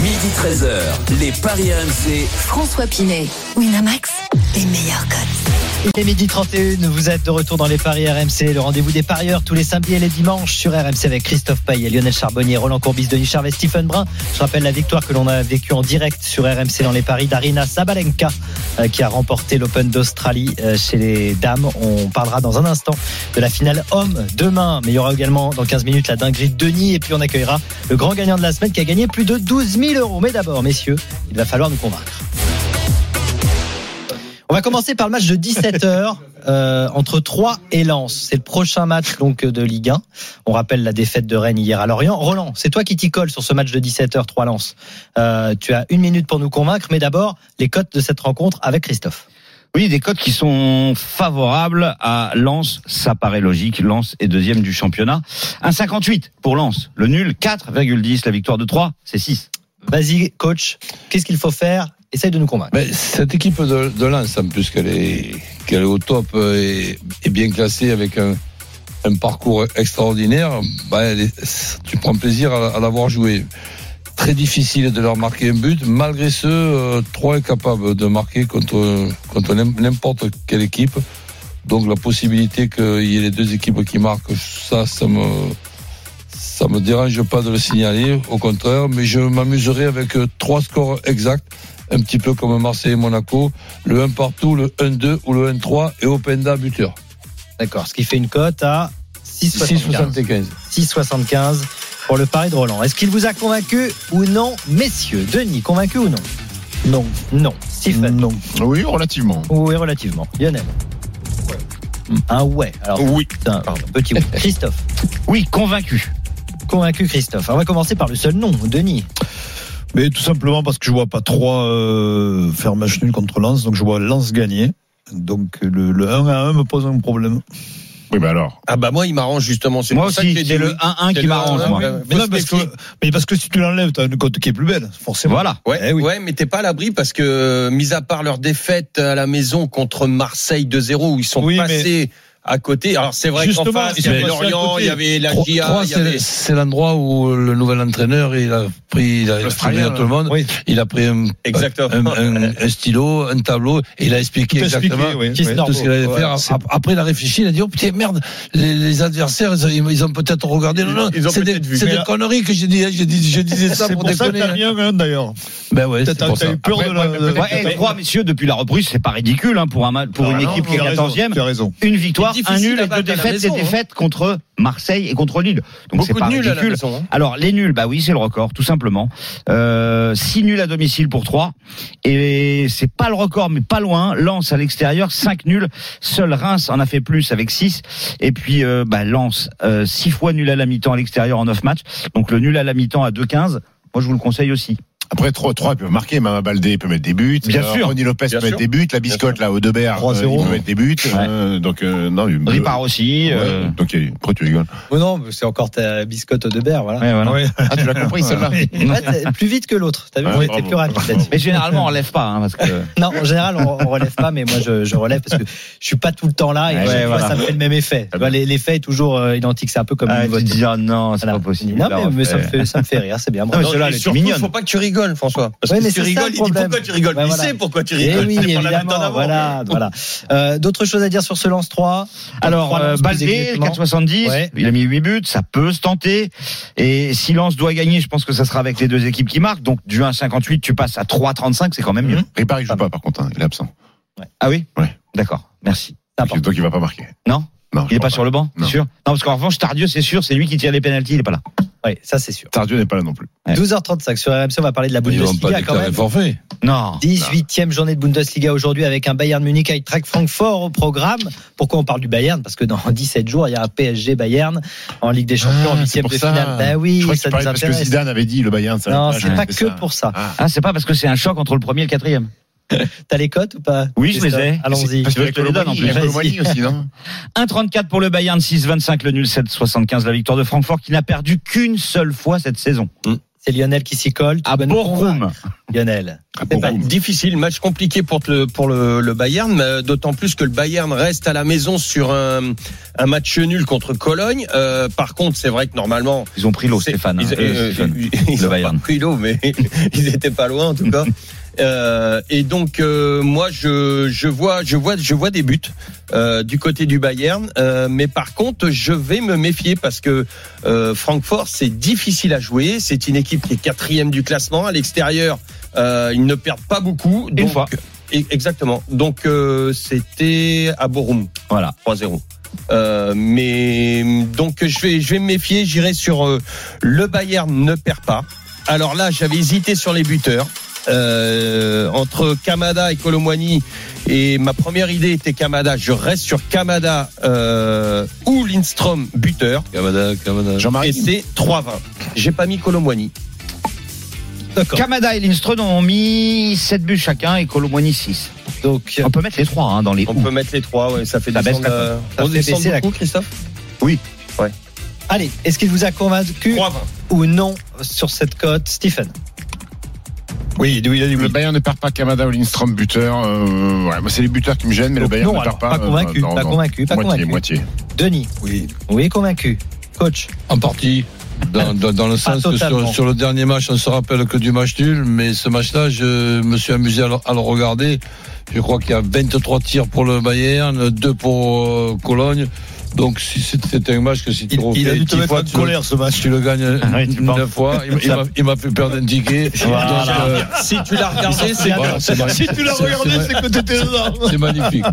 Speaker 4: Midi 13h, les Paris RMC.
Speaker 3: François Pinet, Winamax, les meilleurs codes.
Speaker 5: Il est midi 31, vous êtes de retour dans les paris RMC, le rendez-vous des parieurs tous les samedis et les dimanches sur RMC avec Christophe Payet, Lionel Charbonnier, Roland Courbis, Denis Charvet, Stephen Brun. Je rappelle la victoire que l'on a vécue en direct sur RMC dans les paris d'Arina Sabalenka euh, qui a remporté l'Open d'Australie euh, chez les dames. On parlera dans un instant de la finale homme demain, mais il y aura également dans 15 minutes la dinguerie de Denis et puis on accueillera le grand gagnant de la semaine qui a gagné plus de 12 000 euros. Mais d'abord, messieurs, il va falloir nous convaincre. On va commencer par le match de 17h euh, entre 3 et Lens. C'est le prochain match donc de Ligue 1. On rappelle la défaite de Rennes hier à Lorient. Roland, c'est toi qui t'y colle sur ce match de 17h 3 Lens. Euh, tu as une minute pour nous convaincre, mais d'abord les cotes de cette rencontre avec Christophe.
Speaker 8: Oui, des cotes qui sont favorables à Lens, ça paraît logique. Lens est deuxième du championnat. 1,58 pour Lens. Le nul, 4,10. La victoire de 3, c'est 6.
Speaker 5: Vas-y, coach, qu'est-ce qu'il faut faire Essaye de nous convaincre.
Speaker 10: Mais cette équipe de, de Lens, en plus qu'elle est, est au top et, bien classée avec un, parcours extraordinaire, bah, tu prends plaisir à, l'avoir joué. Très difficile de leur marquer un but. Malgré ce, euh, trois est capable de marquer contre, contre n'importe quelle équipe. Donc la possibilité qu'il y ait les deux équipes qui marquent, ça, ça me, ça me dérange pas de le signaler. Au contraire, mais je m'amuserai avec euh, trois scores exacts un petit peu comme Marseille et Monaco, le 1 partout, le 1-2 ou le 1-3 et Openda buteur.
Speaker 5: D'accord, ce qui fait une cote à 6,75.
Speaker 10: 6,75.
Speaker 5: 6,75 pour le pari de Roland. Est-ce qu'il vous a convaincu ou non, messieurs? Denis, convaincu ou non?
Speaker 12: Non.
Speaker 5: Non. Stephen
Speaker 12: Non.
Speaker 9: Oui, relativement.
Speaker 5: Oui, relativement. Lionel? Un ouais. Alors,
Speaker 13: Oui.
Speaker 5: putain, petit oui. Christophe?
Speaker 8: Oui, convaincu.
Speaker 5: Convaincu Christophe. Alors, on va commencer par le seul nom, Denis.
Speaker 12: Mais tout simplement parce que je vois pas 3 euh, faire match nul contre Lens, donc je vois Lens gagner. Donc le, le 1 à 1 me pose un problème.
Speaker 9: Oui, bah alors.
Speaker 13: Ah bah moi il m'arrange justement. C'est
Speaker 8: Moi
Speaker 13: pour ça
Speaker 8: aussi, c'est le
Speaker 13: oui.
Speaker 8: 1-1
Speaker 13: C'est
Speaker 8: qui m'arrange,
Speaker 13: 1-1,
Speaker 8: moi.
Speaker 13: euh,
Speaker 12: Mais, non, parce que, mais parce que si tu l'enlèves, tu as une cote qui est plus belle, forcément.
Speaker 8: Voilà.
Speaker 13: Ouais,
Speaker 12: Eh oui.
Speaker 13: ouais, mais t'es pas à l'abri parce que, mis à part leur défaite à la maison contre Marseille 2-0 où ils sont
Speaker 12: Oui, mais-
Speaker 13: passés à côté. Alors c'est vrai qu'en face, il y avait Lorient, il y avait la GIA,
Speaker 10: trois,
Speaker 13: il y
Speaker 10: c'est
Speaker 13: avait.
Speaker 10: c'est l'endroit où le nouvel entraîneur il a pris, il a expliqué à tout le monde.
Speaker 12: Oui.
Speaker 10: Il a pris un, un, un- un stylo, un tableau, et il a expliqué exactement
Speaker 12: oui.
Speaker 10: tout ce qu'il allait faire.
Speaker 12: c'est-
Speaker 10: Ap- Après, il a réfléchi, il a dit oh putain merde, les, les adversaires, ils ont, peut-être regardé. Non, non, c'est des, c'est conneries que j'ai dit. hein. J'ai dit, je disais ça
Speaker 12: C'est
Speaker 10: pour
Speaker 12: pour ça que
Speaker 10: déconner.
Speaker 12: t'as
Speaker 10: hein.
Speaker 12: rien, hein, d'ailleurs.
Speaker 10: Ben ouais,
Speaker 12: T'as
Speaker 10: c'est pour
Speaker 12: t'as
Speaker 10: ça.
Speaker 12: eu peur de la.
Speaker 8: et trois, messieurs, depuis la reprise, c'est pas ridicule hein, pour, un, ma- pour une équipe qui est
Speaker 12: tu as raison,
Speaker 8: 14e.
Speaker 12: Tu as raison.
Speaker 8: Une victoire,
Speaker 13: C'est
Speaker 8: un nul et deux défaites,
Speaker 13: maison,
Speaker 8: c'est
Speaker 13: hein.
Speaker 8: défaites contre Marseille et contre Lille. Donc c'est pas
Speaker 13: nuls
Speaker 8: ridicule.
Speaker 13: maison. hein.
Speaker 8: Alors les nuls, bah oui, c'est le record, tout simplement. Euh, six nuls à domicile pour trois, et c'est pas le record, mais pas loin. Lens à l'extérieur, cinq nuls. Seul Reims en a fait plus avec six. Et puis euh, bah, Lens, euh, six fois nul à la mi-temps à l'extérieur en neuf matchs. Donc le nul à la mi-temps à 2,15. Moi, je vous le conseille aussi.
Speaker 9: Après, 3, 3 ils peuvent marquer. Mama Baldé peut mettre des buts.
Speaker 8: Bien
Speaker 9: Euh,
Speaker 8: sûr.
Speaker 9: Ronny Lopez
Speaker 13: Bien
Speaker 9: peut mettre
Speaker 13: sûr.
Speaker 9: des buts. La biscotte, là, au Debert,
Speaker 12: 3-0.
Speaker 9: il peut mettre des buts. Euh, donc, euh, non, il-
Speaker 8: Ripard aussi.
Speaker 9: Ouais,
Speaker 8: euh,
Speaker 9: Donc, il- pourquoi tu rigoles?
Speaker 5: Oh non, c'est encore ta biscotte au Debert, voilà.
Speaker 8: ouais, voilà.
Speaker 9: Ah, tu l'as compris, celle-là
Speaker 5: plus vite que l'autre. T'as vu, on était plus rapide là-dessus.
Speaker 8: Mais généralement, on relève pas, hein, parce que. (laughs)
Speaker 5: Non, en général, on, on relève pas, mais moi, je, je relève parce que je suis pas tout le temps là et à
Speaker 8: Ouais,
Speaker 5: chaque fois,
Speaker 8: voilà.
Speaker 5: ça me fait le même effet. L'effet est toujours euh, identique. C'est un peu comme
Speaker 8: Ah,
Speaker 5: une
Speaker 8: tu dis, ah non, c'est pas possible.
Speaker 5: Non, mais, ça, me
Speaker 8: fait-
Speaker 5: fait, ça me fait rire, c'est bien.
Speaker 13: Surtout, faut pas que tu rigoles rigoles, François Parce
Speaker 5: Ouais,
Speaker 13: que
Speaker 5: mais
Speaker 13: si tu rigoles,
Speaker 5: le
Speaker 13: il dit pourquoi tu rigoles. Il
Speaker 5: voilà.
Speaker 13: sait pourquoi tu
Speaker 5: Eh
Speaker 13: rigoles.
Speaker 5: oui,
Speaker 13: C'est pour la
Speaker 5: évidemment.
Speaker 13: méthode avant.
Speaker 5: Voilà, voilà. Euh, D'autres choses à dire sur ce lance 3
Speaker 8: Alors,
Speaker 5: Trois
Speaker 8: euh, Baldé,
Speaker 5: exactement.
Speaker 8: 4,70,
Speaker 5: Ouais.
Speaker 8: il a mis 8 buts, ça peut se tenter. Et si Lens doit gagner, je pense que ça sera avec les deux équipes qui marquent. Donc, du 1,58, tu passes à 3,35, c'est quand même mieux.
Speaker 9: Ripard, il joue pas, par contre, hein, il est absent.
Speaker 8: Ah oui?
Speaker 9: Ouais.
Speaker 8: D'accord, merci.
Speaker 9: Donc, donc il va pas marquer.
Speaker 8: Non?
Speaker 9: Non,
Speaker 8: Il est pas sur le banc,
Speaker 9: Non.
Speaker 8: c'est sûr Non, parce qu'en revanche, Tardieu, c'est sûr, c'est lui qui tire les pénalties, il est pas là.
Speaker 5: Oui, ça c'est sûr.
Speaker 9: Tardieu n'est pas là non plus.
Speaker 5: 12h35 sur RMC, on va parler de la
Speaker 10: pas
Speaker 5: Bundesliga quand même.
Speaker 10: forfait.
Speaker 8: Non.
Speaker 5: 18e journée de Bundesliga aujourd'hui avec un Bayern Munich Eintracht Francfort au programme. Pourquoi on parle du Bayern? Parce que dans (laughs) 17 jours, il y a un PSG Bayern en Ligue des Champions en
Speaker 9: Ah,
Speaker 5: huitième
Speaker 9: pour
Speaker 5: de
Speaker 9: ça.
Speaker 5: finale. Ben oui,
Speaker 9: Je crois que
Speaker 5: ça nous
Speaker 9: parlais parce que
Speaker 5: intéresse.
Speaker 9: Zidane avait dit le Bayern. ça
Speaker 5: Non, c'est pas que
Speaker 9: ça.
Speaker 5: pour ça.
Speaker 9: Ah.
Speaker 8: Ah, c'est pas parce que c'est un choc entre le premier et le quatrième.
Speaker 5: T'as les cotes ou pas
Speaker 8: Oui, je les ai.
Speaker 5: Allons-y.
Speaker 9: Parce
Speaker 8: que je te les donne en plus
Speaker 9: aussi, non
Speaker 8: 1,34 pour le Bayern, 6,25 le nul, 7,75 la victoire de Francfort qui n'a perdu qu'une seule fois cette saison.
Speaker 5: C'est Lionel qui s'y colle.
Speaker 8: À Bochum.
Speaker 5: convaincre, Lionel.
Speaker 13: Pas difficile, match compliqué pour le, pour le, le Bayern, mais d'autant plus que le Bayern reste à la maison sur un, un match nul contre Cologne. Euh, par contre, c'est vrai que normalement.
Speaker 8: Ils ont pris l'eau,
Speaker 13: c'est-
Speaker 8: Stéphane.
Speaker 13: Ils,
Speaker 8: hein, euh,
Speaker 13: euh,
Speaker 8: Stéphane.
Speaker 13: ils- ils
Speaker 8: Le
Speaker 13: ont
Speaker 8: Bayern.
Speaker 13: pas pris l'eau, mais (laughs) ils étaient pas loin en tout cas. (laughs) Euh, et donc euh, moi je, je vois je vois je vois des buts euh, du côté du Bayern, euh, mais par contre je vais me méfier parce que euh, Francfort c'est difficile à jouer, c'est une équipe qui est quatrième du classement à l'extérieur, euh, ils ne perdent pas beaucoup.
Speaker 8: Une
Speaker 13: donc-
Speaker 8: fois.
Speaker 13: et- Exactement. Donc euh, c'était à Borum.
Speaker 8: Voilà.
Speaker 13: 3-0. Euh, mais donc je vais je vais me méfier, j'irai sur euh, le Bayern ne perd pas. Alors là, j'avais hésité sur les buteurs. Euh, entre Kamada et Colomwani et ma première idée était Kamada je reste sur Kamada euh, ou Lindstrom buteur
Speaker 10: Kamada, Kamada.
Speaker 13: et c'est 3-20 j'ai pas mis Colomwani
Speaker 8: Kamada et Lindström ont mis 7 buts chacun et Colomboigny 6.
Speaker 5: Donc,
Speaker 8: on peut mettre les trois hein, dans les
Speaker 13: on
Speaker 8: coups.
Speaker 13: peut mettre les trois ouais, ça fait
Speaker 8: Ça baisse
Speaker 13: descendre,
Speaker 8: la
Speaker 13: euh,
Speaker 5: Ça
Speaker 13: on
Speaker 5: fait
Speaker 13: descend
Speaker 5: baisser la
Speaker 13: beaucoup Christophe
Speaker 8: Oui.
Speaker 13: ouais
Speaker 5: Allez, est-ce qu'il vous a convaincu
Speaker 13: 3-20
Speaker 5: ou non sur cette cote, Stephen?
Speaker 12: Oui,
Speaker 9: Le. Bayern ne perd pas Kamada ou Lindstrom buteur. Euh, ouais, moi, c'est les buteurs qui me gênent, mais le Bayern
Speaker 5: non,
Speaker 9: ne perd
Speaker 5: alors,
Speaker 9: pas.
Speaker 5: pas convaincu,
Speaker 9: non,
Speaker 5: pas
Speaker 9: non.
Speaker 5: convaincu, pas
Speaker 9: moitié,
Speaker 5: convaincu.
Speaker 9: moitié.
Speaker 5: Denis?
Speaker 12: Oui.
Speaker 5: Oui, convaincu. Coach?
Speaker 10: En partie. Dans, dans, dans le sens que sur, sur le dernier match, on se rappelle que du match nul, mais ce match-là, je me suis amusé à le, à le regarder. Je crois qu'il y a 23 tirs pour le Bayern, 2 pour euh, Cologne. Donc si c'est c'est un match que si tu
Speaker 12: Il,
Speaker 10: refais
Speaker 12: il a dû te
Speaker 10: 10
Speaker 12: mettre
Speaker 10: fois,
Speaker 12: en
Speaker 10: tu,
Speaker 12: colère ce match.
Speaker 10: tu le gagnes
Speaker 8: Ah oui, tu penses.
Speaker 10: 9 fois. Il, il m'a- fait perdre un ticket. (laughs)
Speaker 8: Voilà.
Speaker 10: Donc, euh,
Speaker 13: si tu l'as regardé c'est
Speaker 10: voilà, c'est (laughs)
Speaker 12: Si tu l'as
Speaker 10: c'est-
Speaker 12: regardé,
Speaker 10: c'est
Speaker 12: c'est que t'étais dedans.
Speaker 10: c'est magnifique.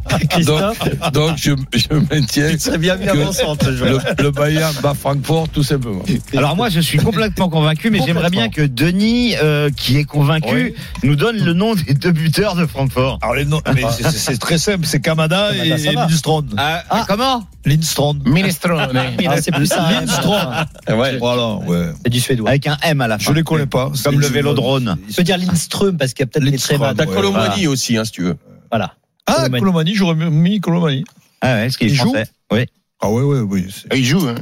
Speaker 10: (laughs) Donc, je, je maintiens
Speaker 13: tu serais bien mis
Speaker 10: que
Speaker 13: avant centre
Speaker 10: le, le Bayern bat Francfort tout simplement.
Speaker 8: Alors moi je suis complètement convaincu, mais j'aimerais bien que Denis, euh, qui est convaincu, nous donne le nom des deux buteurs de Francfort.
Speaker 12: Alors, les noms, c'est- c'est c'est très simple, c'est Kamada et, et
Speaker 5: va.
Speaker 12: Lindstrom.
Speaker 8: Ah, comment
Speaker 12: Lindstrom.
Speaker 9: Minestrone.
Speaker 5: Ah, c'est plus ça.
Speaker 12: Lindstrom.
Speaker 13: ouais
Speaker 12: Voilà, ouais.
Speaker 5: C'est du suédois.
Speaker 8: Avec un M à la fin.
Speaker 12: Je les connais pas.
Speaker 8: Comme le vélodrone.
Speaker 5: Je peux dire Lindström parce qu'il y a peut-être des très
Speaker 12: Lindström.
Speaker 13: t'as
Speaker 12: Ouais,
Speaker 13: Colomwani aussi hein, si tu veux
Speaker 5: Voilà.
Speaker 12: Ah,
Speaker 5: Colomani.
Speaker 12: Colomani, j'aurais mis Colomani.
Speaker 8: Ah ouais, est-ce qu'il est
Speaker 12: Il joue
Speaker 8: français Oui.
Speaker 12: Ah ouais, ouais, oui.
Speaker 9: Ah, Il joue, hein.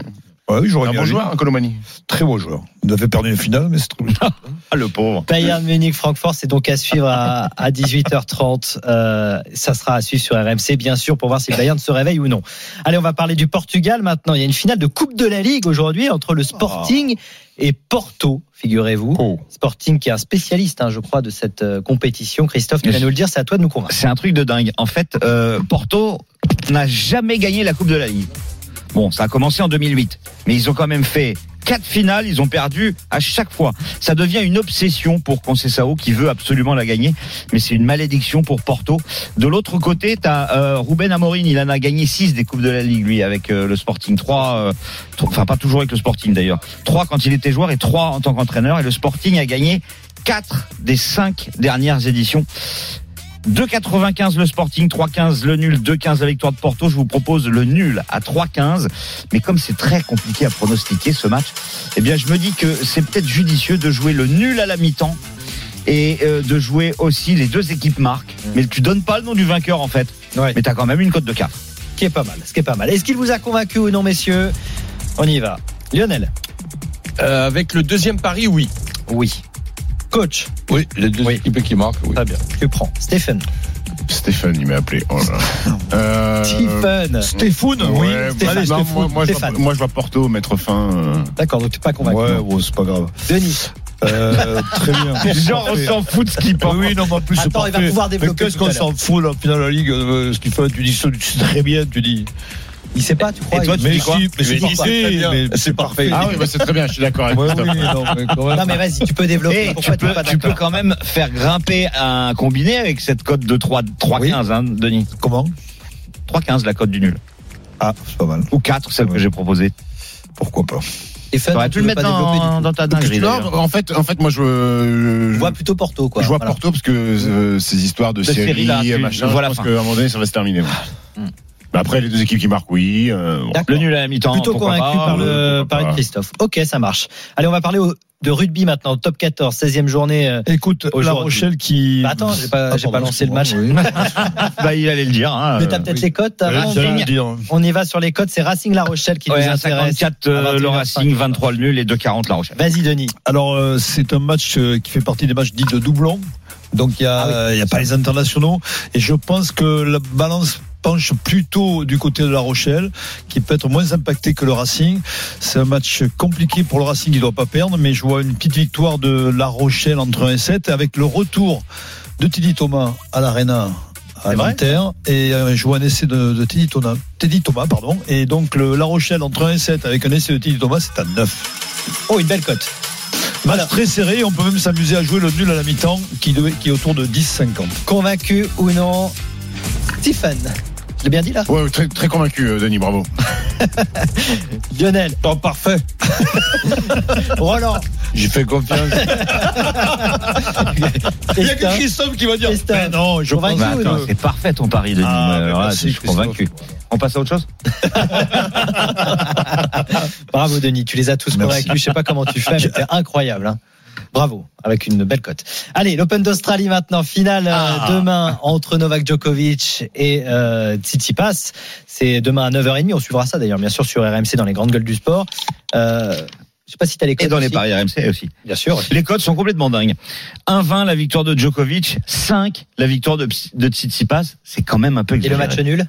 Speaker 12: Ouais, oui, j'aurais
Speaker 9: Un bon joueur, hein, Colomani.
Speaker 12: Très bon joueur. Il avait perdu une finale, mais c'est bon. (laughs)
Speaker 8: Ah le pauvre.
Speaker 5: Bayern Munich Francfort, c'est donc à suivre à, à 18h30. Euh, ça sera à suivre sur RMC, bien sûr, pour voir si le Bayern se réveille ou non. Allez, on va parler du Portugal maintenant. Il y a une finale de Coupe de la Ligue aujourd'hui entre le Sporting et Porto, figurez-vous.
Speaker 8: Oh.
Speaker 5: Sporting qui est un spécialiste, hein, je crois, de cette euh, compétition. Christophe, tu vas nous le dire, c'est à toi de nous convaincre.
Speaker 8: C'est un truc de dingue. En fait, euh, Porto n'a jamais gagné la Coupe de la Ligue. Bon, ça a commencé en 2008, mais ils ont quand même fait quatre finales, ils ont perdu à chaque fois. Ça devient une obsession pour Conceição qui veut absolument la gagner, mais c'est une malédiction pour Porto. De l'autre côté, tu as euh, Amorim, il en a gagné six des Coupes de la Ligue, lui, avec euh, le Sporting. Trois, euh, trois- enfin pas toujours avec le Sporting d'ailleurs. Trois quand il était joueur et trois en tant qu'entraîneur. Et le Sporting a gagné quatre des cinq dernières éditions. 2,95 le Sporting, 3,15 le nul, 2,15 la victoire de Porto. Je vous propose le nul à 3,15. Mais comme c'est très compliqué à pronostiquer ce match, eh bien, je me dis que c'est peut-être judicieux de jouer le nul à la mi-temps et euh, de jouer aussi les deux équipes marques. Mais tu donnes pas le nom du vainqueur en fait.
Speaker 5: Ouais.
Speaker 8: Mais tu as quand même une cote de 4.
Speaker 5: Ce qui est pas mal, ce qui est pas mal. Est-ce qu'il vous a convaincu ou non, messieurs? On y va. Lionel?
Speaker 13: Euh, avec le deuxième pari oui
Speaker 5: Oui. Coach
Speaker 10: Oui, les deux
Speaker 5: Oui.
Speaker 10: équipes qui marquent. Oui.
Speaker 5: Très bien. Tu prends. Stéphane.
Speaker 9: Stéphane, il m'a appelé. Oh là là. (laughs) Euh,
Speaker 5: Stephen.
Speaker 12: Stéphane, oui.
Speaker 9: Ouais,
Speaker 5: Stéphane,
Speaker 9: non,
Speaker 5: Stéphane,
Speaker 9: moi, moi, je vois,
Speaker 5: Stéphane.
Speaker 9: moi, je vois Porto mettre fin. euh,
Speaker 5: D'accord, donc tu n'es pas convaincu.
Speaker 12: Ouais, bon, c'est pas grave.
Speaker 5: Denis.
Speaker 12: Euh, très bien. (laughs)
Speaker 8: Genre, on s'en fout de ce qu'il pense.
Speaker 12: Oui, non, mais en plus,
Speaker 5: Attends, il va pouvoir
Speaker 12: Mais
Speaker 5: développer
Speaker 12: qu'est-ce qu'on s'en fout, là, au final, la Ligue, euh, Stéphane, tu dis ça, tu sais très bien, tu dis.
Speaker 5: Il sait pas, tu crois
Speaker 8: Et toi, tu
Speaker 12: Mais
Speaker 8: dis quoi
Speaker 12: si, mais c'est parfait,
Speaker 13: C'est.
Speaker 9: Ah oui, bah, c'est très bien, je suis d'accord avec
Speaker 12: oui, non, mais
Speaker 5: vas-y, tu peux développer.
Speaker 8: Et
Speaker 5: Pourquoi
Speaker 8: tu peux,
Speaker 5: pas
Speaker 8: tu peux quand même faire grimper un combiné avec cette cote de 3, 3,15, hein, Denis.
Speaker 12: Comment?
Speaker 8: 3,15 la cote du nul.
Speaker 12: Ah, c'est pas mal.
Speaker 8: Ou 4, celle que j'ai proposée.
Speaker 12: Pourquoi pas
Speaker 8: T'aurais
Speaker 5: tu
Speaker 8: le mettre
Speaker 5: pas développer du
Speaker 8: dans, ta dinguerie.
Speaker 9: En fait, en fait, moi, je,
Speaker 5: Je vois plutôt Porto, quoi.
Speaker 9: je vois
Speaker 5: Voilà.
Speaker 9: Porto parce que euh, ces histoires de,
Speaker 8: De
Speaker 9: série,
Speaker 8: série, là,
Speaker 9: machin,
Speaker 8: je vois la
Speaker 9: je pense qu'à un moment donné, ça va se terminer. ouais. Mais Après, les deux équipes qui marquent, oui. euh.
Speaker 8: Le nul à la mi-temps.
Speaker 5: Plutôt convaincu
Speaker 8: pas,
Speaker 5: par,
Speaker 8: euh,
Speaker 5: le, par
Speaker 9: pourquoi pas.
Speaker 5: Christophe. Ok, ça marche. Allez, on va parler au- de rugby maintenant. Top 14, 16e journée. euh,
Speaker 12: Écoute, La. Rochelle qui.
Speaker 5: Bah, attends, j'ai pas,
Speaker 12: Ah,
Speaker 5: j'ai pas lancé le match. (laughs)
Speaker 8: Bah, il allait le dire. Hein,
Speaker 5: Mais
Speaker 8: euh,
Speaker 5: t'as peut-être
Speaker 12: oui.
Speaker 5: les cotes avant on,
Speaker 12: le dire.
Speaker 5: on y va sur les cotes. C'est Racing La Rochelle qui
Speaker 8: Ouais,
Speaker 5: nous intéresse.
Speaker 8: 54 euh, le
Speaker 5: 21h50.
Speaker 8: Racing, 23 le nul et 2,40 la Rochelle.
Speaker 5: Vas-y, Denis.
Speaker 12: Alors, euh, c'est un match euh, qui fait partie des matchs dits de doublon. Donc, il n'y a,
Speaker 5: Ah
Speaker 12: il y a pas les internationaux. Et je pense que la balance penche plutôt du côté de La Rochelle, qui peut être moins impacté que le Racing. C'est un match compliqué pour le Racing, il ne doit pas perdre, mais je vois une petite victoire de La Rochelle entre 1 et 7, avec le retour de Teddy Thomas à l'Arena à Nanterre, et euh, je vois un essai de, de Teddy, Thomas, Teddy Thomas, pardon, et donc le La Rochelle entre 1 et 7 avec un essai de Teddy Thomas, c'est à 9.
Speaker 5: Oh, une belle cote.
Speaker 12: Match
Speaker 5: Voilà.
Speaker 12: très serré, on peut même s'amuser à jouer le nul à la mi-temps qui, qui est autour de 10-50.
Speaker 5: Convaincu ou non Stephen. Je l'ai bien dit là
Speaker 9: Ouais, très, très convaincu, euh, Denis, bravo. (laughs)
Speaker 5: Lionel.
Speaker 13: Temps parfait.
Speaker 5: Roland.
Speaker 10: J'ai fait confiance. (laughs)
Speaker 12: Il y a que
Speaker 5: Christophe.
Speaker 12: Qui va dire. Mais non, je
Speaker 5: Convaincu
Speaker 12: pense
Speaker 8: Bah, attends, c'est parfait ton pari, Denis.
Speaker 12: Ah,
Speaker 8: Euh,
Speaker 12: mais
Speaker 8: voilà,
Speaker 12: merci,
Speaker 8: je suis convaincu. On passe à autre chose (laughs)
Speaker 5: Bravo Denis, tu les as tous convaincus. Je sais pas comment tu fais, mais t'es incroyable. hein. Bravo, avec une belle cote. Allez, l'Open d'Australie maintenant, finale euh,
Speaker 8: Ah.
Speaker 5: demain entre Novak Djokovic et euh, Tsitsipas. C'est demain à 9h30. On suivra ça d'ailleurs, bien sûr, sur RMC dans les grandes gueules du sport. Euh, je sais pas si t'as les cotes.
Speaker 8: Et dans les paris RMC aussi.
Speaker 5: Bien sûr.
Speaker 8: Les codes sont complètement dingues. 1-20 la victoire de Djokovic, 5 la victoire de, Tsitsipas. C'est quand même un peu
Speaker 5: Et le match nul?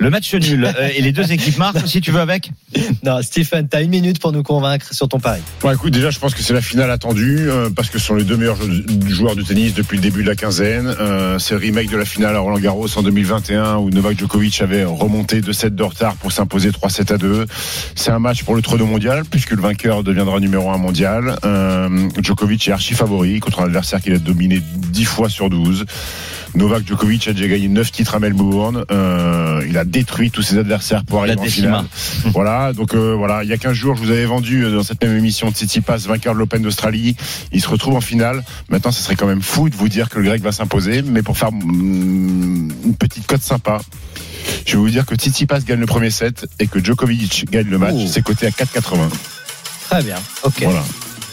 Speaker 8: Le match nul. Euh, et les deux équipes marquent, si tu veux, avec (laughs)
Speaker 5: Non, Stephen, t'as une minute pour nous convaincre sur ton pari.
Speaker 9: Bon, écoute, déjà, je pense que c'est la finale attendue euh, parce que ce sont les deux meilleurs jou- joueurs de tennis depuis le début de la quinzaine. Euh, c'est le remake de la finale à Roland Garros en 2021 où Novak Djokovic avait remonté 2 sets de retard pour s'imposer 3 sets à 2. C'est un match pour le trône mondial puisque le vainqueur deviendra numéro 1 mondial. Euh, Djokovic est archi favori contre un adversaire qu'il a dominé 10 fois sur 12. Novak Djokovic a déjà gagné 9 titres à Melbourne. Euh, il a détruit tous ses adversaires pour
Speaker 8: La
Speaker 9: arriver en finale. (laughs) voilà, donc euh, voilà, il y a 15 jours, je vous avais vendu euh, dans cette même émission Tsitsipas, vainqueur de l'Open d'Australie. Il se retrouve en finale. Maintenant, ce serait quand même fou de vous dire que le grec va s'imposer, mais pour faire mm, une petite cote sympa. Je vais vous dire que Tsitsipas gagne le premier set et que Djokovic gagne le match.
Speaker 5: Oh.
Speaker 9: C'est coté à 4,80.
Speaker 5: Très bien. Ok.
Speaker 9: Voilà.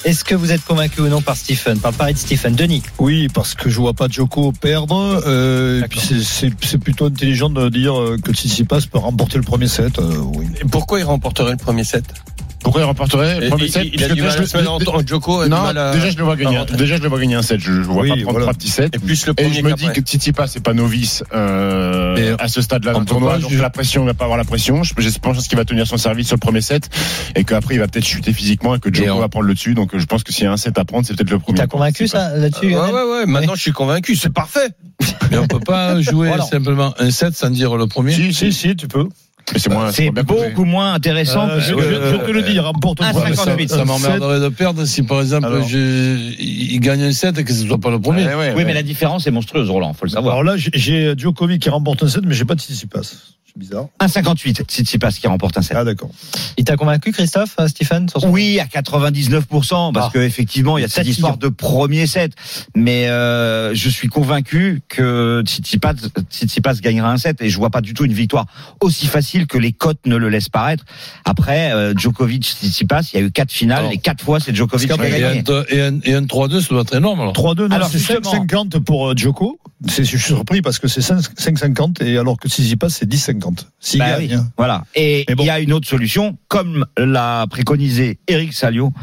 Speaker 5: Est-ce que vous êtes convaincu ou non par Stephen, par le pari de Stephen Denis?
Speaker 12: Oui, parce que je vois pas Djoko perdre. Euh, et puis c'est- c'est c'est plutôt intelligent de dire euh, que Tsitsipas peut remporter le premier set. euh, oui.
Speaker 13: Et pourquoi il remporterait le premier set?
Speaker 9: Pourquoi il remporterait le
Speaker 13: Et-
Speaker 9: premier set
Speaker 13: il a
Speaker 9: Parce
Speaker 13: du
Speaker 9: que
Speaker 13: mal
Speaker 9: déjà,
Speaker 13: à se mettre en- Djoko
Speaker 9: Non, déjà je le vois gagner. Déjà je le vois gagner un set. Je, je vois pas prendre trois petits sets.
Speaker 13: Et plus le
Speaker 9: Et
Speaker 13: premier
Speaker 9: je me dis que Tsitsipas c'est pas novice euh, à ce stade-là
Speaker 10: on
Speaker 9: dans tournoi,
Speaker 10: pas
Speaker 9: donc la pression il va pas avoir la pression. Je, pense qu'il va tenir son service sur le premier set et qu'après il va peut-être chuter physiquement et que
Speaker 10: Et
Speaker 9: Djoko va prendre le dessus. Donc je pense que s'il y a un set à prendre, c'est peut-être le premier.
Speaker 5: T'as convaincu ça là-dessus
Speaker 13: Ouais, ouais, ouais. Maintenant, je suis convaincu. C'est parfait. (laughs)
Speaker 10: Mais on peut pas jouer simplement un set sans dire le premier.
Speaker 12: Si, si, si, tu peux.
Speaker 9: Mais c'est moins.
Speaker 8: C'est beaucoup moins intéressant
Speaker 12: Euh,
Speaker 8: parce
Speaker 12: je,
Speaker 8: que,
Speaker 12: je- je te le dis, remporte le
Speaker 8: un
Speaker 12: premier set.
Speaker 8: 58,
Speaker 10: Ça
Speaker 12: Un
Speaker 10: m'emmerderait de perdre si par exemple
Speaker 12: Alors.
Speaker 10: je- il gagne un set et que ce soit pas le premier.
Speaker 9: Ouais, ouais,
Speaker 8: Oui,
Speaker 9: ouais.
Speaker 8: mais la différence est monstrueuse, Roland, faut le savoir.
Speaker 12: Alors là, j'ai- Djokovic qui remporte un set, mais j'ai pas Tsitsipas. C'est bizarre.
Speaker 8: 1,58, Tsitsipas qui remporte un set.
Speaker 12: Ah d'accord.
Speaker 5: Il t'a convaincu, Christophe, Stephen sur son-
Speaker 8: Oui, à 99%, parce
Speaker 5: Ah.
Speaker 8: que effectivement, il y a cette histoire de premier set. Mais euh, je suis convaincu que Tsitsipas, Tsitsipas gagnera un set et je vois pas du tout une victoire aussi facile que les cotes ne le laissent paraître. Après, euh, Djokovic, Tsitsipas, il y a eu quatre finales
Speaker 10: Alors.
Speaker 8: et quatre fois c'est Djokovic qui a
Speaker 10: Et
Speaker 8: gagné.
Speaker 10: un, et un- et un 3-2, ça doit être énorme alors.
Speaker 12: 3-2, non,
Speaker 8: Alors,
Speaker 12: c'est
Speaker 8: justement.
Speaker 12: 5,50 pour euh, Djoko. Je suis surpris parce que c'est 5 5,50 et alors que Tsitsipas, c'est 10,50. S'il
Speaker 8: Bah
Speaker 12: gagne.
Speaker 8: oui,
Speaker 12: hein.
Speaker 8: Voilà. Et il
Speaker 12: bon.
Speaker 8: y a une autre solution, comme l'a préconisé Eric Salio,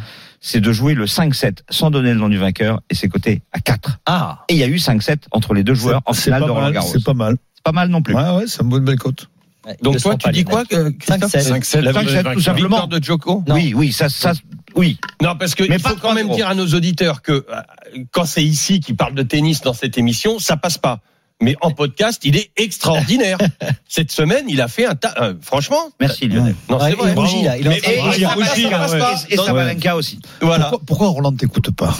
Speaker 8: c'est de jouer le 5-7 sans donner le nom du vainqueur et c'est coté à 4.
Speaker 5: Ah,
Speaker 8: Et il y a eu 5-7 entre les deux joueurs en finale
Speaker 12: pas
Speaker 8: de Roland
Speaker 12: mal,
Speaker 8: Garros.
Speaker 12: C'est pas mal.
Speaker 8: C'est pas mal non plus.
Speaker 12: Ouais, ouais, c'est une bonne belle cote.
Speaker 13: Donc toi, tu dis quoi, que- Christophe
Speaker 5: 5-7.
Speaker 9: 5-7,
Speaker 8: La 5-7, tout simplement.
Speaker 13: Victoire de Djoko
Speaker 8: Oui, oui, ça, ça, oui.
Speaker 13: Non, parce que
Speaker 8: Mais
Speaker 13: il faut quand même
Speaker 8: 3-0.
Speaker 13: dire à nos auditeurs que euh, quand c'est ici qui parle de tennis dans cette émission, ça passe pas. Mais en podcast, il est extraordinaire. (laughs) cette semaine, il a fait un tas. euh, franchement.
Speaker 8: Merci Lionel.
Speaker 13: Non,
Speaker 5: Ouais,
Speaker 13: c'est vrai.
Speaker 5: il rougit, là. Il est en
Speaker 13: Mais-
Speaker 5: train de
Speaker 13: et- et
Speaker 12: ouais.
Speaker 8: Et
Speaker 13: Dans-
Speaker 8: Sabalenka aussi.
Speaker 13: Voilà.
Speaker 12: Pourquoi, pourquoi Roland t'écoute pas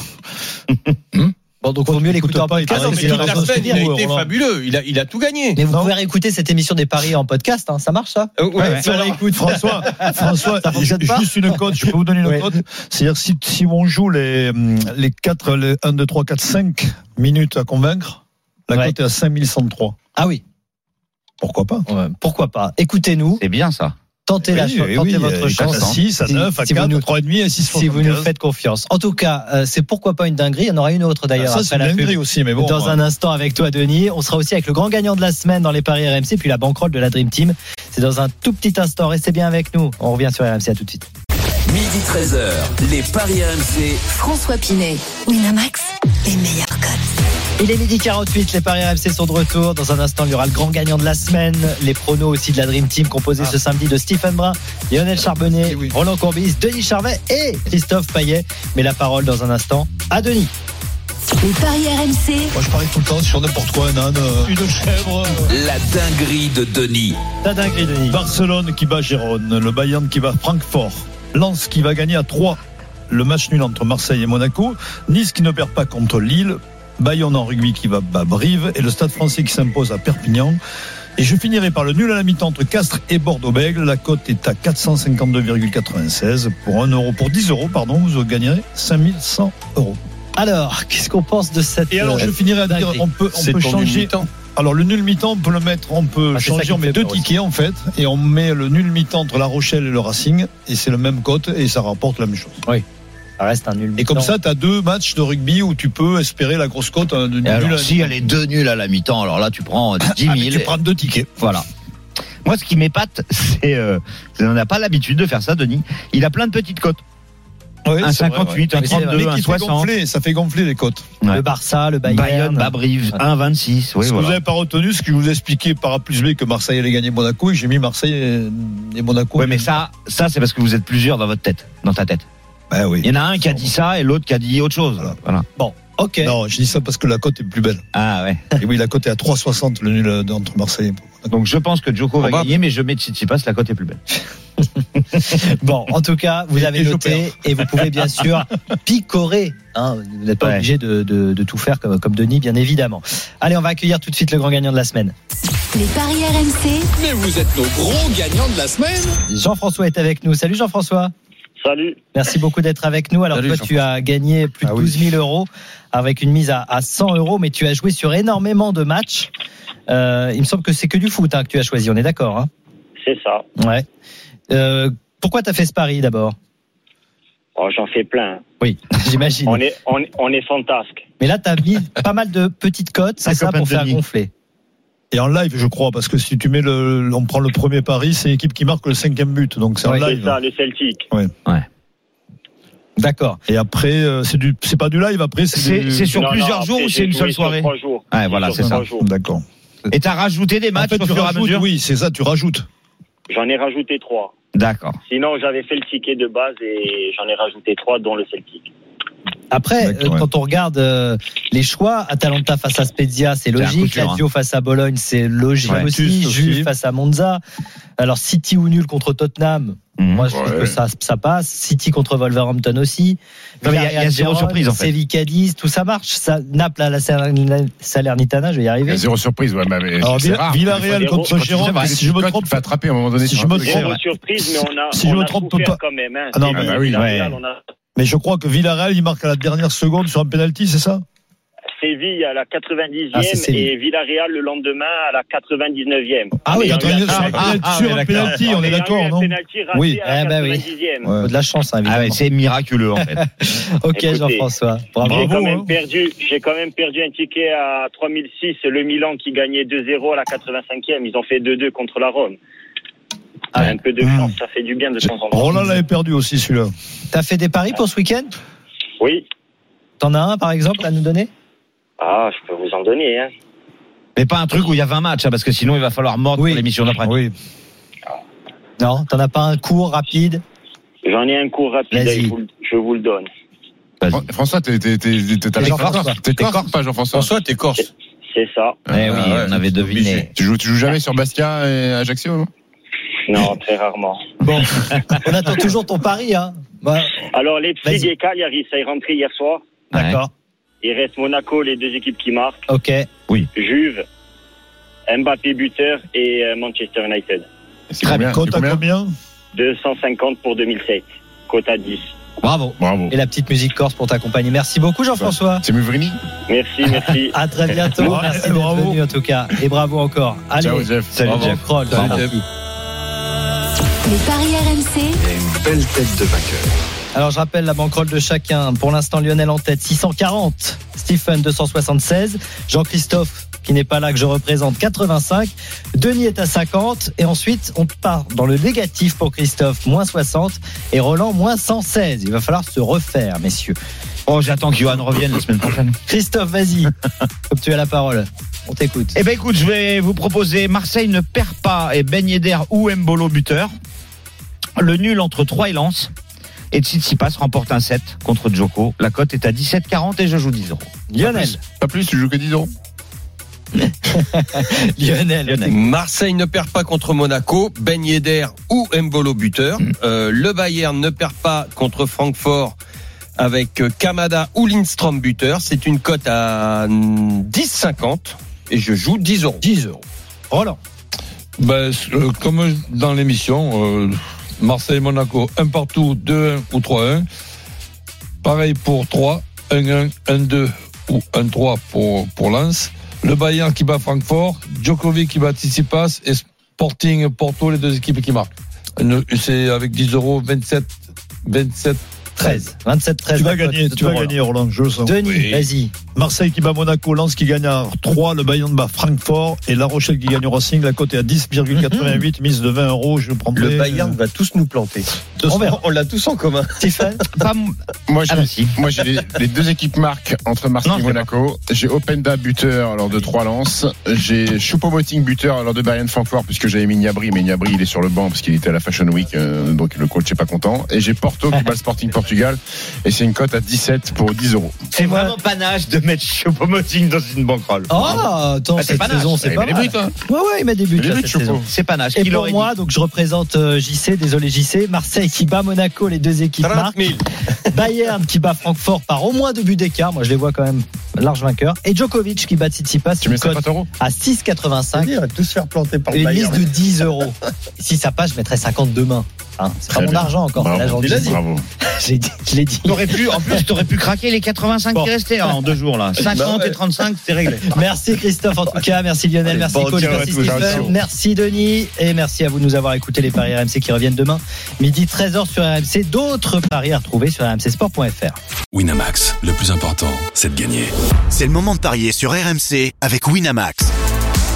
Speaker 5: Bon, donc, vaut mieux l'écouter en podcast.
Speaker 13: Ah non, mais toute
Speaker 12: la
Speaker 13: semaine,
Speaker 12: se
Speaker 13: il a été
Speaker 12: Roland.
Speaker 13: fabuleux. Il a, il a tout gagné.
Speaker 5: Mais vous pouvez réécouter cette émission des paris en podcast, hein. ça marche ça
Speaker 13: Euh, ouais,
Speaker 5: Si on réécoute.
Speaker 12: François, (laughs) François,
Speaker 5: Ça pas
Speaker 12: juste une cote, je peux vous donner une
Speaker 5: Ouais.
Speaker 12: cote. C'est-à-dire si, si on joue les, les 4, les 1, 2, 3, 4, 5 minutes à convaincre, la
Speaker 5: Ouais.
Speaker 12: cote est à 5103.
Speaker 5: Ah oui,
Speaker 12: Pourquoi pas
Speaker 5: pourquoi pas. Écoutez-nous,
Speaker 8: C'est bien ça.
Speaker 5: tentez, la
Speaker 12: Oui,
Speaker 5: cho-
Speaker 12: oui,
Speaker 5: tentez
Speaker 12: oui,
Speaker 5: votre chance.
Speaker 12: À 6, à
Speaker 5: Si-
Speaker 12: 9, à
Speaker 5: si vous
Speaker 12: 4,
Speaker 5: nous-
Speaker 12: à 3,5, à 6,
Speaker 5: Si vous nous faites confiance. En tout cas, euh, c'est pourquoi pas une dinguerie. Il y en aura une autre d'ailleurs.
Speaker 12: Ça, c'est
Speaker 5: la
Speaker 12: aussi, mais bon.
Speaker 5: dans un instant avec toi Denis. On sera aussi avec le grand gagnant de la semaine dans les paris RMC, puis la banquerolle de la Dream Team. C'est dans un tout petit instant. Restez bien avec nous. On revient sur RMC. À tout de suite.
Speaker 4: Midi 13h, les Paris RMC.
Speaker 3: François Pinet, Winamax, les meilleurs codes.
Speaker 5: Il est midi 48, les paris RMC sont de retour. Dans un instant, il y aura le grand gagnant de la semaine, les pronos aussi de la Dream Team composés ce samedi de Stephen Brun, Lionel Charbonnet, Roland Courbis, Denis Charvet et Christophe Payet. Mais la parole dans un instant à Denis.
Speaker 3: Les paris RMC,
Speaker 12: Moi, je parie tout le temps sur n'importe quoi, un âne, euh, une chèvre. euh,
Speaker 4: La dinguerie de Denis.
Speaker 5: Ta dinguerie, Denis.
Speaker 12: Barcelone qui bat Gérone, le Bayern qui bat Francfort, Lens qui va gagner à 3, le match nul entre Marseille et Monaco, Nice qui ne perd pas contre Lille, Bayonne en rugby qui va battre Brive et le Stade français qui s'impose à Perpignan. Et je finirai par le nul à la mi-temps entre Castres et Bordeaux-Bègles. La cote est à 452,96 pour 1 euro, pour 10 euros, pardon, vous gagnerez 5100 euros.
Speaker 5: Alors, qu'est-ce qu'on pense de cette
Speaker 12: Et alors, je
Speaker 5: euh,
Speaker 12: finirai à dire, on peut, on
Speaker 13: C'est
Speaker 12: peut
Speaker 13: ton nul
Speaker 12: changer. Alors, le nul mi-temps, on peut le mettre, on peut
Speaker 5: Ah,
Speaker 12: changer, on
Speaker 5: me
Speaker 12: met deux
Speaker 5: aussi.
Speaker 12: tickets, en fait, et on met le nul mi-temps entre La Rochelle et le Racing, et c'est le même cote, et ça rapporte la même chose.
Speaker 5: Ça reste un nul.
Speaker 12: Et comme ça, tu as deux matchs de rugby où tu peux espérer la grosse cote hein, de nul
Speaker 8: alors,
Speaker 12: à
Speaker 8: y a les deux nuls à la mi-temps, alors là, tu prends (coughs) 10 000.
Speaker 12: Ah, tu prends deux tickets.
Speaker 8: Voilà. Moi, ce qui m'épate, (laughs) c'est, euh, on n'a pas l'habitude de faire ça, Denis. Il a plein de petites cotes.
Speaker 12: Ouais,
Speaker 8: Un
Speaker 12: c'est vrai,
Speaker 8: 58, un
Speaker 5: Mais c'est vrai.
Speaker 8: 32,
Speaker 12: Mais
Speaker 8: un
Speaker 12: qui fait
Speaker 8: 60.
Speaker 12: gonfler, ça fait gonfler les cotes.
Speaker 8: Ouais.
Speaker 5: Le Barça, le Bayern.
Speaker 8: Bayonne, Babrive,
Speaker 5: Ouais.
Speaker 8: 1, 26. Oui,
Speaker 12: Ce que vous
Speaker 8: voilà.
Speaker 12: n'avez pas retenu, ce que je vous ai expliqué par A plus B que Marseille allait gagner Monaco, et j'ai mis Marseille et, Monaco.
Speaker 8: Ouais, mais ça, ça, c'est parce que vous êtes plusieurs dans votre tête, dans ta tête.
Speaker 12: Ben oui.
Speaker 8: Il y en a un qui a dit ça et l'autre qui a dit autre chose.
Speaker 12: Voilà.
Speaker 8: Voilà.
Speaker 5: Bon, ok.
Speaker 12: Non, je dis ça parce que la cote est plus belle.
Speaker 8: Ah ouais.
Speaker 12: Et oui, la cote est à 3,60 le nul euh, entre Marseille et.
Speaker 8: Donc je pense que Djoko va gagner, mais je mets Tsitsipas, la cote est plus belle. (laughs)
Speaker 5: Bon, en tout cas, vous avez noté et vous pouvez bien sûr (laughs) picorer. Hein, vous n'êtes pas
Speaker 8: Ouais.
Speaker 5: obligé de, de- de tout faire comme, comme Denis, bien évidemment. Allez, on va accueillir tout de suite le grand gagnant de la semaine.
Speaker 3: les paris RMC,
Speaker 4: Mais vous êtes nos gros gagnants de la semaine.
Speaker 5: Jean-François est avec nous. Salut Jean-François.
Speaker 14: Salut.
Speaker 5: Merci beaucoup d'être avec nous. Alors
Speaker 13: Salut,
Speaker 5: toi, tu as gagné plus de
Speaker 12: Ah oui.
Speaker 5: 12 000 euros avec une mise à, à 100 euros, mais tu as joué sur énormément de matchs. Euh, il me semble que c'est que du foot hein, que tu as choisi. On est d'accord hein?
Speaker 14: C'est ça.
Speaker 5: Ouais. Euh, pourquoi tu as fait ce pari d'abord?
Speaker 14: Oh, J'en fais plein.
Speaker 5: Oui, (laughs) j'imagine.
Speaker 14: On est, on, est- on est fantasque.
Speaker 5: Mais là, tu as mis pas mal de petites cotes, c'est ça, pour faire gonfler.
Speaker 12: Et en live, je crois, parce que si tu mets le, on prend le premier pari, c'est l'équipe qui marque le cinquième but, donc c'est en
Speaker 5: Ouais,
Speaker 14: C'est
Speaker 12: live.
Speaker 14: ça, le Celtic.
Speaker 5: D'accord.
Speaker 12: Et après, euh, c'est du, c'est pas du live. Après, c'est
Speaker 8: C'est
Speaker 12: du-
Speaker 8: c'est sur
Speaker 14: Non,
Speaker 8: plusieurs
Speaker 14: non,
Speaker 8: jours ou c'est une seule
Speaker 14: sur
Speaker 8: soirée
Speaker 14: Trois jours.
Speaker 8: Ouais, voilà, c'est ça.
Speaker 14: trois jours.
Speaker 12: D'accord.
Speaker 8: Et t'as rajouté des
Speaker 12: En
Speaker 8: matchs
Speaker 12: fait,
Speaker 8: au
Speaker 12: tu
Speaker 8: fur et à
Speaker 12: rajoutes,
Speaker 8: mesure
Speaker 12: oui, c'est ça, tu rajoutes.
Speaker 14: J'en ai rajouté trois.
Speaker 8: D'accord.
Speaker 14: Sinon, j'avais fait le ticket de base et j'en ai rajouté trois, dont le Celtic.
Speaker 5: Après, euh, quand on regarde euh, les choix, Atalanta face à Spezia, c'est logique.
Speaker 8: hein.
Speaker 5: Lazio face à Bologne, c'est logique
Speaker 8: Ouais.
Speaker 5: aussi. Juve face à Monza. Alors City ou nul contre Tottenham,
Speaker 8: Mhm.
Speaker 5: moi je trouve
Speaker 9: Ouais.
Speaker 5: que ça, ça passe. City contre Wolverhampton aussi.
Speaker 8: Il y a- y zéro surprise, en fait.
Speaker 5: Séville Cadiz, tout ça marche. Ça, Naples à la Saler- Salernitana, je vais y
Speaker 9: Il y
Speaker 5: arriver.
Speaker 9: a zéro surprise, ouais, mais
Speaker 12: Alors,
Speaker 9: rare.
Speaker 12: Villarreal contre
Speaker 9: tu pas,
Speaker 12: si je me
Speaker 9: tu
Speaker 12: trompe,
Speaker 9: fais attraper à un moment donné.
Speaker 12: Si je me trompe-
Speaker 14: surprise, mais on a,
Speaker 12: Si je me trompe
Speaker 14: quand même. Hein.
Speaker 12: Ah non,
Speaker 14: C'est
Speaker 12: mais
Speaker 9: bah oui,
Speaker 14: on a-
Speaker 12: mais je crois que Villarreal, il marque à la dernière seconde sur un penalty, c'est ça?
Speaker 14: Séville à la 90e
Speaker 5: Ah,
Speaker 14: et Villarreal le lendemain à la 99e.
Speaker 5: Ah oui,
Speaker 12: sur
Speaker 14: un-
Speaker 12: penalty,
Speaker 8: ah, d'accord.
Speaker 12: penalty, on est d'accord, non? Oui.
Speaker 14: à la
Speaker 5: Eh ben oui.
Speaker 14: 90e.
Speaker 12: Ouais.
Speaker 5: Faut de la chance, hein,
Speaker 8: Ah ouais, c'est miraculeux en fait. (laughs)
Speaker 5: ok, Jean-François. Bravo.
Speaker 14: J'ai quand
Speaker 12: hein.
Speaker 14: perdu, j'ai quand même perdu un ticket à 3006, le Milan qui gagnait 2-0 à la 85e. Ils ont fait 2-2 contre la Rome.
Speaker 5: Ah,
Speaker 14: un peu de
Speaker 12: Mmh.
Speaker 14: chance, ça fait du bien de temps en temps.
Speaker 12: Roland l'avait perdu aussi, celui-là.
Speaker 5: T'as fait des paris pour ce week-end?
Speaker 14: Oui.
Speaker 5: T'en as un, par exemple, à nous donner?
Speaker 14: Ah, je peux vous en donner. Hein.
Speaker 8: Mais pas un truc où il y a 20 matchs, hein, parce que sinon il va falloir mordre
Speaker 5: Oui.
Speaker 8: pour l'émission d'après.
Speaker 12: Oui.
Speaker 5: Non, t'en as pas un court, rapide?
Speaker 14: J'en ai un cours rapide. Vous, le- je
Speaker 16: vous le donne.
Speaker 9: Fran- François, t'es t'es t'es t'es t'es
Speaker 5: Jean-François.
Speaker 9: Corse, t'es Corse, pas Jean-François?
Speaker 13: François, t'es corse.
Speaker 16: C'est ça.
Speaker 8: Eh oui,
Speaker 9: Ah ouais,
Speaker 8: on avait deviné.
Speaker 9: Tu joues tu joues jamais sur Bastia et Ajaccio non
Speaker 16: très rarement.
Speaker 5: Bon, on attend toujours ton pari. Hein. Bah,
Speaker 16: Alors, Leipzig
Speaker 5: Vas-y.
Speaker 16: et Cagliari, ça est rentré hier soir.
Speaker 5: D'accord.
Speaker 16: Il reste Monaco, les deux équipes qui marquent.
Speaker 5: Ok.
Speaker 16: Juve, Mbappé buteur et euh, Manchester United.
Speaker 9: C'est
Speaker 8: Très
Speaker 9: combien C'est
Speaker 12: à
Speaker 9: combien
Speaker 12: combien
Speaker 16: 250 pour 2007. Cote à 10.
Speaker 5: Bravo.
Speaker 9: Bravo.
Speaker 5: Et la petite musique corse pour t'accompagner. Merci beaucoup, Jean-François.
Speaker 9: C'est Muvrini
Speaker 16: Merci, merci. (laughs)
Speaker 5: À très bientôt. Merci d'être
Speaker 12: Bravo.
Speaker 5: venu en tout cas. Et bravo encore. Allez.
Speaker 9: Ciao Jeff.
Speaker 8: Salut
Speaker 5: Bravo,
Speaker 8: Jeff.
Speaker 5: Kroll.
Speaker 10: Salut,
Speaker 5: Bravo.
Speaker 10: Jeff.
Speaker 3: Les paris RMC,
Speaker 1: une belle tête de vainqueur.
Speaker 5: Alors je rappelle la banquerolle de chacun. Pour l'instant, Lionel en tête 640, Stephen 276, Jean-Christophe qui n'est pas là que je représente 85, Denis est à 50 et ensuite on part dans le négatif pour Christophe moins 60 et Roland moins 116. Il va falloir se refaire, messieurs.
Speaker 8: Oh, j'attends que Johan revienne la semaine prochaine. (laughs)
Speaker 5: Christophe, vas-y, (laughs) comme tu as la parole. On t'écoute.
Speaker 8: Eh ben écoute, je vais vous proposer Marseille ne perd pas et Ben Yedder ou Mbolo buteur. Le nul entre 3 et Lens. Et Tsitsipas remporte un 7 contre Djoko. La cote est à 17,40 et je joue 10 euros.
Speaker 5: Lionel,
Speaker 9: Pas plus, tu joues que 10 euros. (laughs)
Speaker 5: Lionel,
Speaker 13: Marseille ne perd pas contre Monaco, Ben Yedder ou Mbolo buteur. Euh, le Bayern ne perd pas contre Francfort avec euh, Kamada ou Lindstrom buteur. C'est une cote à 10,50 et je joue 10 euros.
Speaker 5: 10 euros. Roland,
Speaker 10: Ben, euh, comme dans l'émission, euh, Marseille-Monaco, un partout, 2-1 ou 3-1. Pareil pour 3, 1-1, 1-2 ou 1-3 pour, pour Lens. Le Bayern qui bat Francfort, Djokovic qui bat Tsitsipas et Sporting Porto, les deux équipes qui marquent. C'est avec 10 euros, 27, 27,
Speaker 5: 13. 27, 13.
Speaker 12: Tu vas gagner, tu vas
Speaker 5: Roland.
Speaker 12: gagner, Roland, je le sens.
Speaker 5: Denis,
Speaker 10: Oui.
Speaker 5: vas-y.
Speaker 12: Marseille qui bat Monaco, Lens qui gagne à 3, le Bayern bat Francfort et La Rochelle qui gagne au Racing, la cote est à 10,88, mise de 20 euros, je prendrai.
Speaker 13: Le Bayern va tous nous planter.
Speaker 5: On
Speaker 13: l'a tous en commun. (laughs)
Speaker 9: Moi,
Speaker 8: Ah
Speaker 9: j'ai
Speaker 8: si.
Speaker 9: moi, j'ai les, les deux équipes marquent entre Marseille
Speaker 8: Non,
Speaker 9: et Monaco. J'ai Openda buteur lors de 3 lances. J'ai Choupo-Moting buteur lors de Bayern Francfort puisque j'avais mis Niabri, mais Niabri il est sur le banc parce qu'il était à la Fashion Week, euh, donc le coach est pas content. Et j'ai Porto qui bat le Sporting Portugal et c'est une cote à 17 pour 10 euros.
Speaker 8: C'est vraiment panache de mettre Choupo-Moting dans une banquerolle.
Speaker 5: Oh, attends,
Speaker 8: Ah, c'est
Speaker 5: cette
Speaker 8: panache.
Speaker 5: saison, c'est
Speaker 9: Il
Speaker 5: pas
Speaker 9: met des
Speaker 5: mal.
Speaker 9: buts, hein.
Speaker 5: Ouais, ouais, il met des buts,
Speaker 9: Il met
Speaker 5: là,
Speaker 9: des buts,
Speaker 5: cette
Speaker 9: Choupo.
Speaker 5: saison.
Speaker 8: C'est panache.
Speaker 5: Et
Speaker 8: Qui
Speaker 5: pour moi, donc je représente euh, JC, désolé JC, Marseille qui bat Monaco, les deux équipes
Speaker 13: 30
Speaker 5: marquent.
Speaker 13: 000. (laughs)
Speaker 5: Bayern qui bat Francfort par au moins deux buts d'écart, moi je les vois quand même large vainqueur. Et Djokovic qui bat Tsitsipas,
Speaker 9: Tu mets
Speaker 5: une cote
Speaker 9: 50 euros
Speaker 5: à 6,85.
Speaker 13: On va tous se faire planter par
Speaker 5: Et une liste de 10 euros. Si ça passe, je mettrais 50 demain. Hein, c'est pas
Speaker 9: Très
Speaker 5: mon
Speaker 9: bien.
Speaker 5: argent encore, c'est
Speaker 9: Bravo. (laughs)
Speaker 5: l'ai dit. Je l'ai dit.
Speaker 8: T'aurais pu, en plus, t'aurais pu craquer les 85
Speaker 5: Bon.
Speaker 8: qui restaient hein, en deux jours là. 50
Speaker 13: Bah ouais.
Speaker 8: et 35, c'est réglé.
Speaker 5: Merci Christophe en tout cas, merci Lionel,
Speaker 9: Allez,
Speaker 5: merci
Speaker 9: bon
Speaker 5: coach, merci Stephen, merci Denis et merci à vous de nous avoir écouté les paris RMC qui reviennent demain midi 13h sur RMC. D'autres paris à retrouver sur rmcsport.fr.
Speaker 1: Winamax, le plus important, c'est de gagner.
Speaker 2: C'est le moment de parier sur RMC avec Winamax.